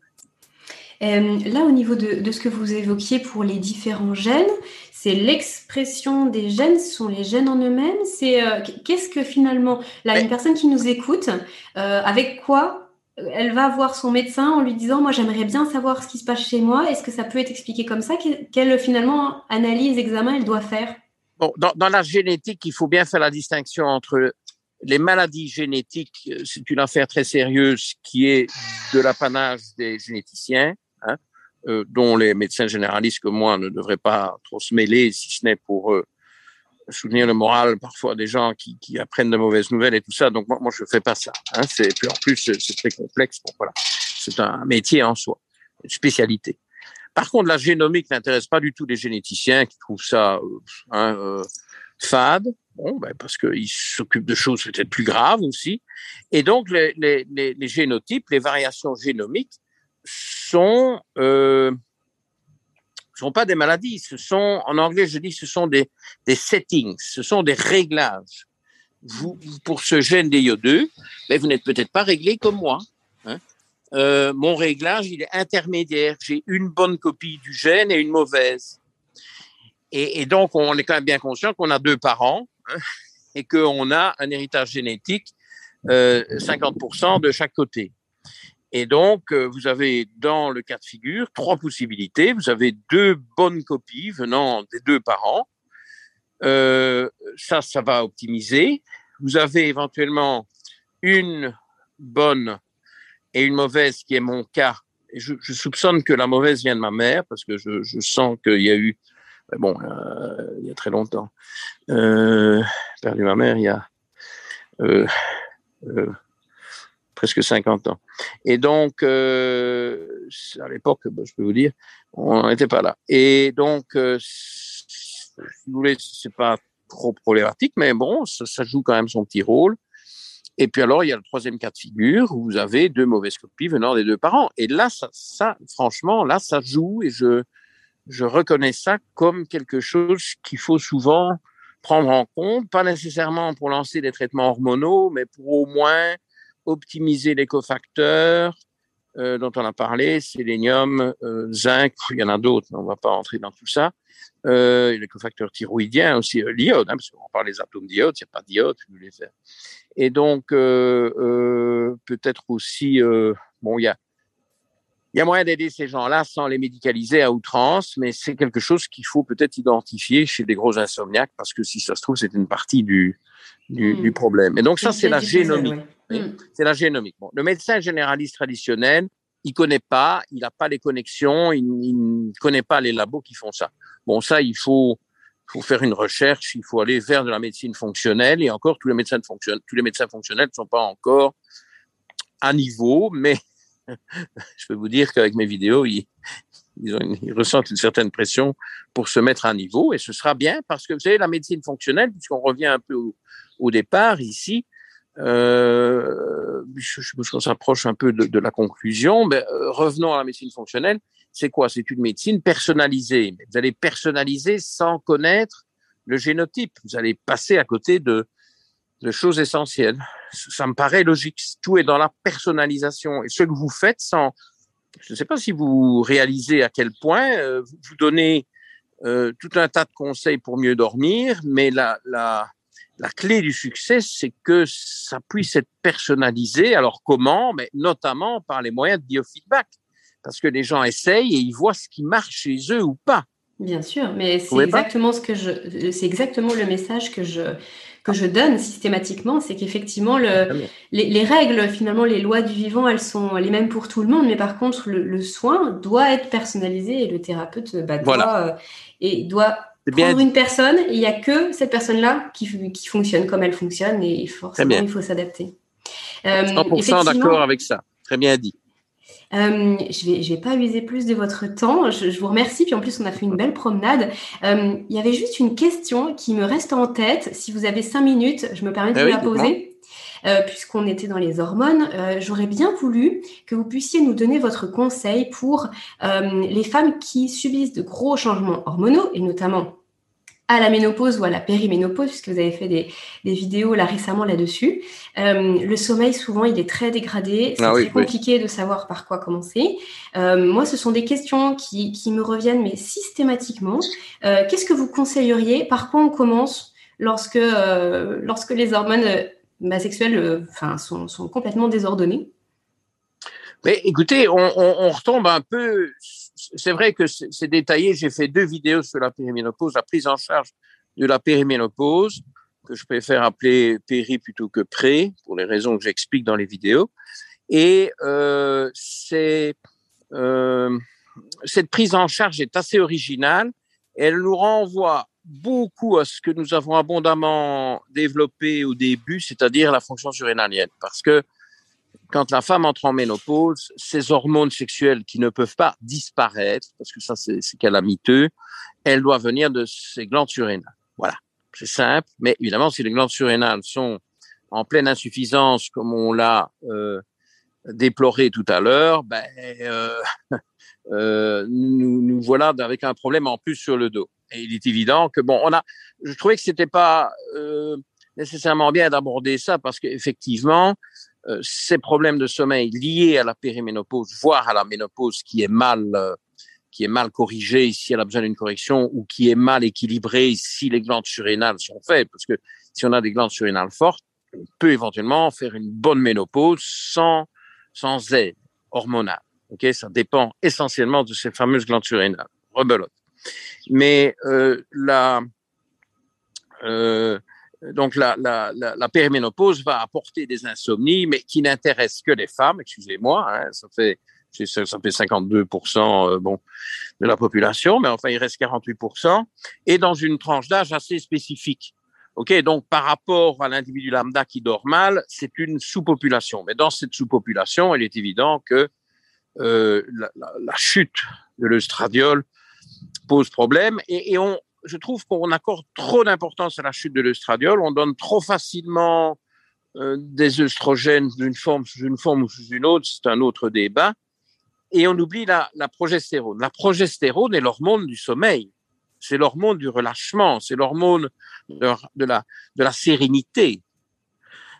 Euh, là, au niveau de, de, ce que vous évoquiez pour les différents gènes, c'est l'expression des gènes, ce sont les gènes en eux-mêmes. C'est euh, qu'est-ce que finalement, là, une personne qui nous écoute, euh, avec quoi elle va voir son médecin en lui disant, moi, j'aimerais bien savoir ce qui se passe chez moi. Est-ce que ça peut être expliqué comme ça? Quelle finalement analyse, examen elle doit faire? Bon, dans, dans la génétique, il faut bien faire la distinction entre les maladies génétiques, c'est une affaire très sérieuse qui est de l'apanage des généticiens. Euh, dont les médecins généralistes comme moi ne devraient pas trop se mêler, si ce n'est pour euh, soutenir le moral parfois des gens qui, qui, apprennent de mauvaises nouvelles et tout ça. Donc moi, moi je fais pas ça. Hein. C'est en plus c'est très complexe. Bon, voilà, c'est un métier en soi, une spécialité. Par contre, la génomique n'intéresse pas du tout les généticiens qui trouvent ça euh, hein, euh, fade. Bon, ben parce qu'ils s'occupent de choses peut-être plus graves aussi. Et donc, les, les, les génotypes, les variations génomiques, sont euh, sont pas des maladies, ce sont en anglais je dis ce sont des, des settings, ce sont des réglages. Vous pour ce gène DIO2, mais vous n'êtes peut-être pas réglé comme moi. Hein. Euh, mon réglage il est intermédiaire. J'ai une bonne copie du gène et une mauvaise. Et, donc on est quand même bien conscient qu'on a deux parents hein, et qu'on a un héritage génétique euh, 50% de chaque côté. Et donc, euh, vous avez dans le cas de figure trois possibilités. Vous avez deux bonnes copies venant des deux parents. Euh, ça, ça va optimiser. Vous avez éventuellement une bonne et une mauvaise, qui est mon cas. Et je, soupçonne que la mauvaise vient de ma mère parce que je, je sens qu'il y a eu, bon, euh, il y a très longtemps, perdu ma mère il y a presque 50 ans. Et donc, euh, à l'époque, bah, je peux vous dire, on n'était pas là. Et donc, euh, si vous voulez, c'est pas trop problématique, mais bon, ça, joue quand même son petit rôle. Et puis alors, il y a le troisième cas de figure où vous avez deux mauvaises copies venant des deux parents. Et là, ça, ça franchement, là, ça joue et je, je reconnais ça comme quelque chose qu'il faut souvent prendre en compte, pas nécessairement pour lancer des traitements hormonaux, mais pour au moins optimiser les cofacteurs euh, dont on a parlé, sélénium, euh, zinc, il y en a d'autres, on ne va pas entrer dans tout ça. Euh, les cofacteurs thyroïdiens aussi, euh, l'iode, hein, parce qu'on parle des atomes d'iode, il n'y a pas d'iode, je voulais faire. Et donc, euh, euh, peut-être aussi, bon, il y a, il y a moyen d'aider ces gens-là sans les médicaliser à outrance, mais c'est quelque chose qu'il faut peut-être identifier chez des gros insomniaques, parce que si ça se trouve, c'est une partie du, du, du, hmm. problème. Et donc ça, c'est la génomique. Hmm. C'est la génomique. Bon, le médecin généraliste traditionnel, il connaît pas, il n'a pas les connexions, il, ne connaît pas les labos qui font ça. Bon, ça, il faut faire une recherche, il faut aller vers de la médecine fonctionnelle. Et encore, tous les médecins fonctionnels, tous les médecins fonctionnels ne sont pas encore à niveau, mais je peux vous dire qu'avec mes vidéos, ils, ressentent une certaine pression pour se mettre à niveau et ce sera bien parce que vous savez, la médecine fonctionnelle, puisqu'on revient un peu au, départ ici, euh, je, je, s'approche un peu de, la conclusion, mais euh, revenons à la médecine fonctionnelle. C'est quoi? C'est une médecine personnalisée. Vous allez personnaliser sans connaître le génotype. Vous allez passer à côté de, de choses essentielles. Ça me paraît logique. Tout est dans la personnalisation. Et ce que vous faites sans, je ne sais pas si vous réalisez à quel point euh, vous donnez euh, tout un tas de conseils pour mieux dormir, mais la, la, la clé du succès, c'est que ça puisse être personnalisé. Alors comment? Mais notamment par les moyens de biofeedback, parce que les gens essayent et ils voient ce qui marche chez eux ou pas. Bien sûr, mais c'est exactement ce que je, c'est exactement le message que je que je donne systématiquement, c'est qu'effectivement, le, les, règles, finalement, les lois du vivant, elles sont les mêmes pour tout le monde, mais par contre, le, soin doit être personnalisé et le thérapeute bah, doit, euh, et doit prendre une personne, il n'y a que cette personne-là qui, qui fonctionne comme elle fonctionne et forcément, il faut s'adapter. Euh, 100% d'accord avec ça. Très bien dit. Euh, je ne vais, je vais pas user plus de votre temps. Je, vous remercie. Puis en plus, on a fait une belle promenade. Euh, il y avait juste une question qui me reste en tête. Si vous avez cinq minutes, je me permets de ah vous la poser. Euh, puisqu'on était dans les hormones, j'aurais bien voulu que vous puissiez nous donner votre conseil pour les femmes qui subissent de gros changements hormonaux, et notamment à la ménopause ou à la périménopause, puisque vous avez fait des, vidéos là récemment là-dessus. Euh, le sommeil, souvent, il est très dégradé. C'est ah très compliqué de savoir par quoi commencer. Euh, moi, ce sont des questions qui, qui me reviennent, mais systématiquement. Euh, qu'est-ce que vous conseilleriez? Par quoi on commence lorsque, lorsque les hormones bah, sexuelles enfin, sont, sont complètement désordonnées mais écoutez, on, retombe un peu c'est vrai que c'est détaillé. J'ai fait deux vidéos sur la périménopause, la prise en charge de la périménopause, que je préfère appeler péri plutôt que pré, pour les raisons que j'explique dans les vidéos. Et euh, euh, cette prise en charge est assez originale. Elle nous renvoie beaucoup à ce que nous avons abondamment développé au début, c'est-à-dire la fonction surrénalienne, parce que quand la femme entre en ménopause, ces hormones sexuelles qui ne peuvent pas disparaître, parce que ça c'est calamiteux, elles doivent venir de ces glandes surrénales. Voilà, c'est simple, mais évidemment si les glandes surrénales sont en pleine insuffisance, comme on l'a euh, déploré tout à l'heure, ben, euh, euh, nous, nous, voilà avec un problème en plus sur le dos. Et il est évident que bon, on a, je trouvais que c'était pas euh, nécessairement bien d'aborder ça parce qu'effectivement, euh, ces problèmes de sommeil liés à la périménopause, voire à la ménopause qui est mal euh, qui est mal corrigée si elle a besoin d'une correction ou qui est mal équilibrée si les glandes surrénales sont faibles, parce que si on a des glandes surrénales fortes, on peut éventuellement faire une bonne ménopause sans sans aide hormonale. Ok, ça dépend essentiellement de ces fameuses glandes surrénales. Rebelote. Mais euh, la euh, donc la, la, la, la, périménopause va apporter des insomnies, mais qui n'intéressent que les femmes. Excusez-moi, hein, ça fait ça, fait 52% euh, bon de la population, mais enfin il reste 48% et dans une tranche d'âge assez spécifique. Ok, donc par rapport à l'individu lambda qui dort mal, c'est une sous-population. Mais dans cette sous-population, il est évident que la, la, chute de l'œstradiol pose problème et, on, je trouve qu'on accorde trop d'importance à la chute de l'œstradiol. On donne trop facilement euh, des œstrogènes d'une forme sous une forme ou sous une autre. C'est un autre débat. Et on oublie la, la progestérone. La progestérone est l'hormone du sommeil. C'est l'hormone du relâchement. C'est l'hormone de, de, la, de la sérénité.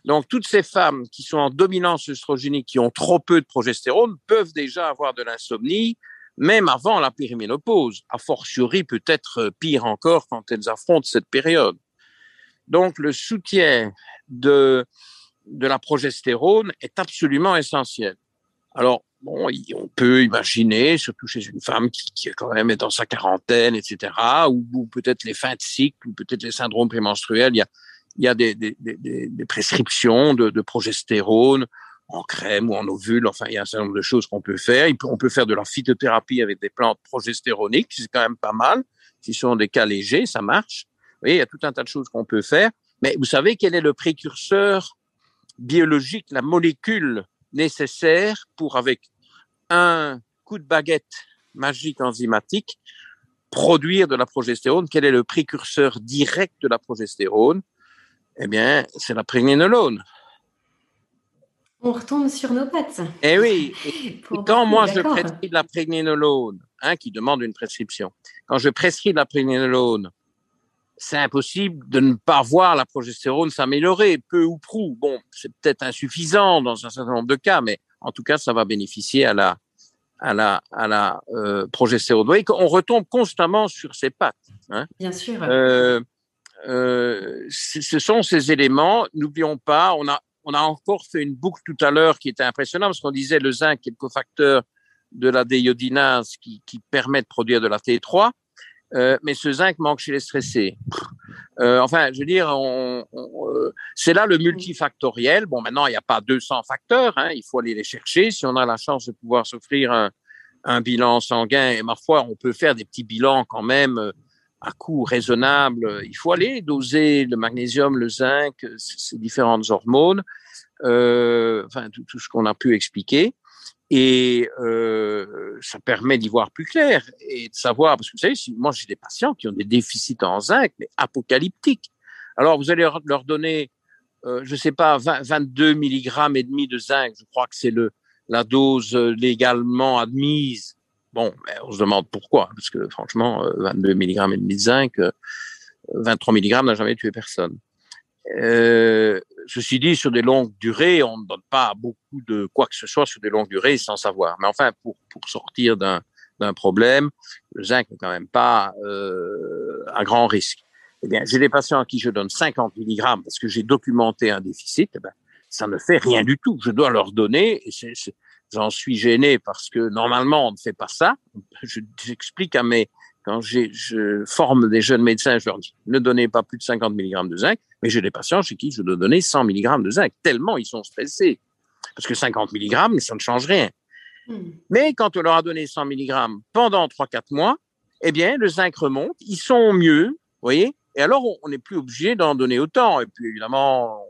Donc, toutes ces femmes qui sont en dominance œstrogénique, qui ont trop peu de progestérone, peuvent déjà avoir de l'insomnie, même avant la périménopause, a fortiori peut-être pire encore quand elles affrontent cette période. Donc le soutien de, la progestérone est absolument essentiel. Alors, bon, on peut imaginer, surtout chez une femme qui, quand même est dans sa quarantaine, etc., ou, peut-être les fins de cycle, ou peut-être les syndromes prémenstruels, il y a, il y a des prescriptions de, de progestérone en crème ou en ovule. Enfin, il y a un certain nombre de choses qu'on peut faire. On peut faire de la phytothérapie avec des plantes progestéroniques, c'est quand même pas mal. Si ce sont des cas légers, ça marche. Vous voyez, il y a tout un tas de choses qu'on peut faire. Mais vous savez quel est le précurseur biologique, la molécule nécessaire pour, avec un coup de baguette magique enzymatique, produire de la progestérone? Quel est le précurseur direct de la progestérone? Eh bien, c'est la prégnénolone. On retombe sur nos pattes. Eh oui. quand moi je prescris de la prégnénolone, hein, qui demande une prescription, quand je prescris de la prégnénolone, c'est impossible de ne pas voir la progestérone s'améliorer, peu ou prou. Bon, c'est peut-être insuffisant dans un certain nombre de cas, mais en tout cas, ça va bénéficier à la, à la, à la euh, progestérone. Vous voyez qu'on retombe constamment sur ses pattes. Hein. Bien sûr. Euh, euh, ce sont ces éléments. N'oublions pas, on a, on a encore fait une boucle tout à l'heure qui était impressionnante parce qu'on disait le zinc est le cofacteur de la déiodinase qui, qui permet de produire de la T3. Euh, mais ce zinc manque chez les stressés. Euh, enfin, je veux dire, on, euh, c'est là le multifactoriel. Bon, maintenant, il n'y a pas 200 facteurs, hein, il faut aller les chercher. Si on a la chance de pouvoir s'offrir un, un, bilan sanguin, et ma foi, on peut faire des petits bilans quand même euh, à coût raisonnable. Il faut aller doser le magnésium, le zinc, ces différentes hormones, enfin, tout, ce qu'on a pu expliquer. Et euh, ça permet d'y voir plus clair et de savoir, parce que vous savez, moi j'ai des patients qui ont des déficits en zinc, mais apocalyptiques. Alors vous allez leur donner, euh, je sais pas, 22 mg et demi de zinc, je crois que c'est le la dose légalement admise. Bon, ben, on se demande pourquoi, parce que franchement, 22 mg et demi de zinc, 23 euh, mg n'a jamais tué personne. Euh, ceci dit, sur des longues durées, on ne donne pas beaucoup de quoi que ce soit sur des longues durées sans savoir. Mais enfin, pour, pour sortir d'un, d'un problème, le zinc n'est quand même pas euh, un grand risque. Eh bien, j'ai des patients à qui je donne 50 mg parce que j'ai documenté un déficit. Eh bien, ça ne fait rien du tout. Je dois leur donner, j'en suis gêné parce que normalement on ne fait pas ça. Je, j'explique à mes quand je forme des jeunes médecins, je leur dis ne donnez pas plus de 50 mg de zinc, mais j'ai des patients chez qui je dois donner 100 mg de zinc, tellement ils sont stressés. Parce que 50 mg, ça ne change rien. Hmm. Mais quand on leur a donné 100 mg pendant 3-4 mois, eh bien, le zinc remonte, ils sont mieux, vous voyez, et alors on n'est plus obligé d'en donner autant. Et puis évidemment,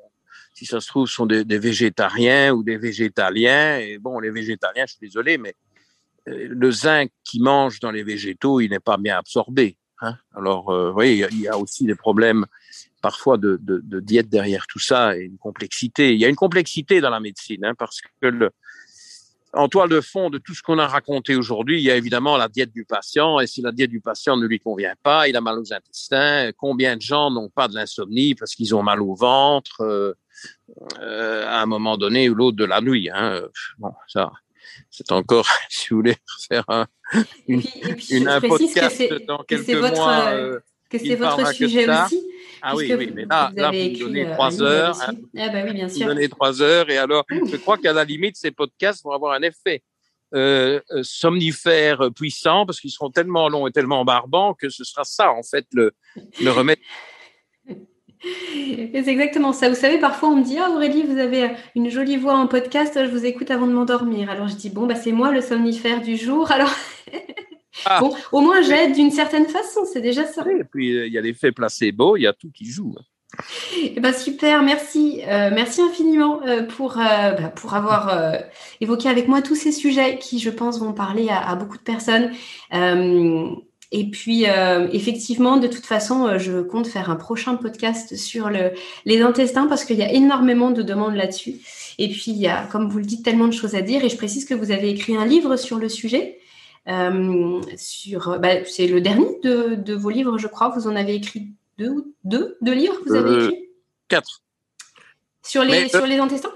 si ça se trouve, sont des, végétariens ou des végétaliens. Et bon, les végétaliens, je suis désolé, mais euh, le zinc qui mange dans les végétaux, il n'est pas bien absorbé. Hein Alors, euh, vous voyez, il y a aussi des problèmes parfois de, diète derrière tout ça et une complexité. Il y a une complexité dans la médecine, hein, parce que en toile de fond de tout ce qu'on a raconté aujourd'hui, il y a évidemment la diète du patient. Et si la diète du patient ne lui convient pas, il a mal aux intestins. Combien de gens n'ont pas de l'insomnie parce qu'ils ont mal au ventre euh, euh, à un moment donné ou l'autre de la nuit. Hein. Bon, ça, c'est encore, si vous voulez, faire un, une, et puis, une un podcast dans quelques que votre, mois. Euh, que c'est votre sujet aussi. Ah oui, oui, mais là, là vous me donnez euh, trois heures. Hein, ah bah oui, bien sûr. Vous me donnez trois heures, et alors, je crois qu'à la limite, ces podcasts vont avoir un effet euh, euh somnifère puissant, parce qu'ils seront tellement longs et tellement barbants que ce sera ça, en fait, le, le remède c'est exactement ça. Vous savez, parfois on me dit Ah Aurélie, vous avez une jolie voix en podcast, je vous écoute avant de m'endormir. Alors je dis Bon, bah, c'est moi le somnifère du jour. Alors, ah. bon, au moins j'aide d'une certaine façon, c'est déjà ça. et puis euh, il y a l'effet placebo, il y a tout qui joue. Eh ben, super, merci. Euh, merci infiniment euh, pour, bah, pour avoir évoqué avec moi tous ces sujets qui, je pense, vont parler à, à beaucoup de personnes. Et puis, euh, effectivement, de toute façon, euh, je compte faire un prochain podcast sur le, les intestins parce qu'il y a énormément de demandes là-dessus. Et puis, il y a, comme vous le dites, tellement de choses à dire. Et je précise que vous avez écrit un livre sur le sujet. Euh, sur, bah, c'est le dernier de, de, vos livres, je crois. Vous en avez écrit deux ou deux, deux livres. Vous avez écrit? quatre. Sur les, sur les intestins?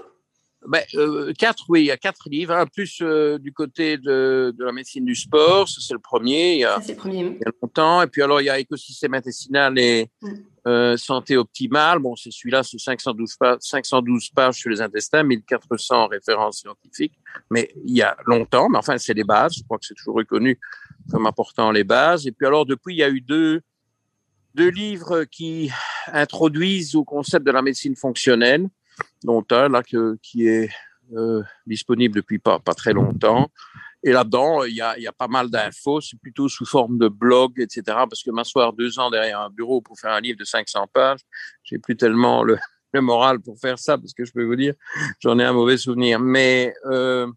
Ben, euh, quatre, oui, il y a quatre livres. Un plus euh, du côté de, de, la médecine du sport, ça c'est le premier. Il y, a, le premier. il y a longtemps. Et puis alors il y a écosystème intestinal et mm. euh, santé optimale. Bon, c'est celui-là, c'est 512 pages, 512 pages sur les intestins, 1400 références scientifiques. Mais il y a longtemps. Mais enfin, c'est les bases. Je crois que c'est toujours reconnu comme important les bases. Et puis alors depuis, il y a eu deux deux livres qui introduisent au concept de la médecine fonctionnelle dont un là qui est euh, disponible depuis pas, pas très longtemps. Et là-dedans, il y a, pas mal d'infos. C'est plutôt sous forme de blog, etc. Parce que m'asseoir deux ans derrière un bureau pour faire un livre de 500 pages, j'ai plus tellement le, moral pour faire ça, parce que je peux vous dire, j'en ai un mauvais souvenir. Mais euh,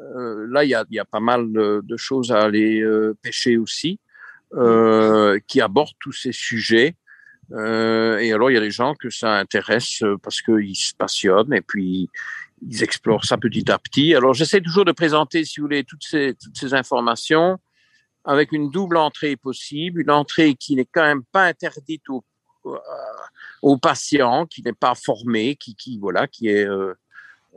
euh, là, il y a, y a, pas mal de, choses à aller pêcher aussi, qui abordent tous ces sujets. Euh, et alors, il y a des gens que ça intéresse parce qu'ils se passionnent et puis ils explorent ça petit à petit. Alors, j'essaie toujours de présenter, si vous voulez, toutes ces, toutes ces informations avec une double entrée possible, une entrée qui n'est quand même pas interdite aux, aux patients, qui n'est pas formé, qui, qui voilà, qui est euh,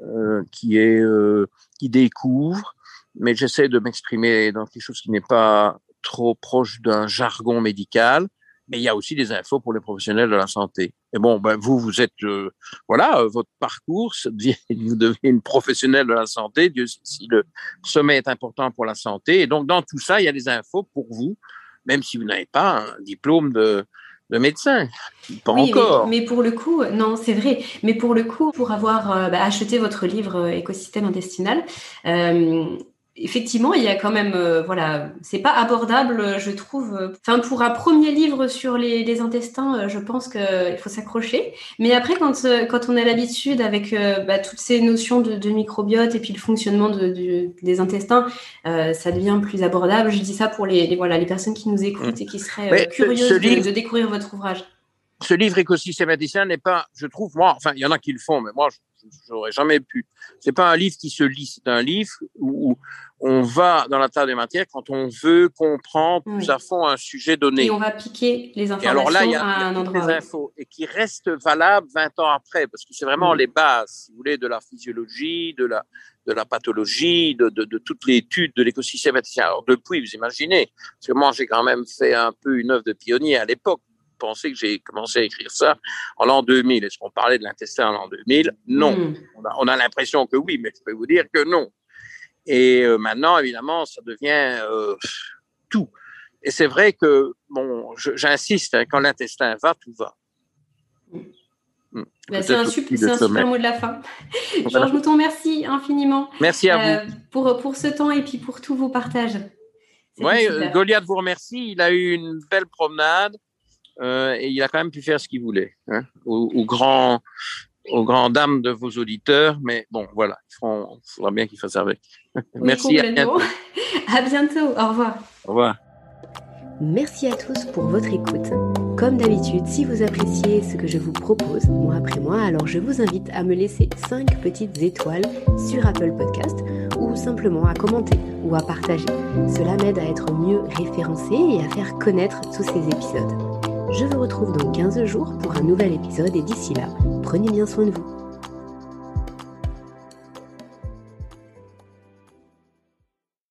euh, qui est euh, qui découvre, mais j'essaie de m'exprimer dans quelque chose qui n'est pas trop proche d'un jargon médical mais il y a aussi des infos pour les professionnels de la santé. Et bon, ben vous, vous êtes, euh, voilà, euh, votre parcours, vous devenez une professionnelle de la santé, Dieu si le sommet est important pour la santé. Et donc, dans tout ça, il y a des infos pour vous, même si vous n'avez pas un diplôme de, de médecin. Pas oui, encore. Mais, mais, pour le coup, non, c'est vrai. Mais pour le coup, pour avoir euh, bah, acheté votre livre euh, Écosystème intestinal, effectivement, il y a quand même, euh, voilà, c'est pas abordable, je trouve. Enfin, pour un premier livre sur les, les intestins, euh, je pense qu'il faut s'accrocher. Mais après, quand, euh, quand on a l'habitude avec bah, toutes ces notions de, de, microbiote et puis le fonctionnement de, de, des intestins, euh, ça devient plus abordable. Je dis ça pour les, les voilà, les personnes qui nous écoutent et qui seraient curieuses livre, de, découvrir votre ouvrage. Ce livre écosystème n'est pas, je trouve, moi, enfin, il y en a qui le font, mais moi, j'aurais jamais pu. C'est pas un livre qui se lit, c'est un livre où on va dans la table des matières quand on veut comprendre oui. plus à fond un sujet donné. Et on va piquer les informations et alors là, il y a, à un endroit. Des infos et qui restent valables 20 ans après, parce que c'est vraiment oui. les bases, si vous voulez, de la physiologie, de la, de la pathologie, de, de, de toute l'étude de l'écosystème. Alors depuis, vous imaginez, parce que moi j'ai quand même fait un peu une œuvre de pionnier à l'époque. Vous pensez que j'ai commencé à écrire ça en l'an 2000. Est-ce qu'on parlait de l'intestin en l'an 2000 Non. Mm. On a, on a l'impression que oui, mais je peux vous dire que non. Et euh, maintenant, évidemment, ça devient euh, tout. Et c'est vrai que, bon, j'insiste, hein, quand l'intestin va, tout va. Mmh. Bah, c'est un, super, un super mot de la fin. Georges Mouton, merci infiniment. Merci à euh, vous. Pour, pour ce temps et puis pour tous vos partages. Oui, Goliath vous remercie. Il a eu une belle promenade euh, et il a quand même pu faire ce qu'il voulait. Hein, au, au, grand, aux grandes dames de vos auditeurs, mais bon, voilà, il faudra bien qu'ils fassent avec. Oui, Merci. À bientôt. à bientôt. Au revoir. Au revoir. Merci à tous pour votre écoute. Comme d'habitude, si vous appréciez ce que je vous propose mois après mois, alors je vous invite à me laisser 5 petites étoiles sur Apple Podcast ou simplement à commenter ou à partager. Cela m'aide à être mieux référencé et à faire connaître tous ces épisodes. Je vous retrouve dans 15 jours pour un nouvel épisode et d'ici là, prenez bien soin de vous.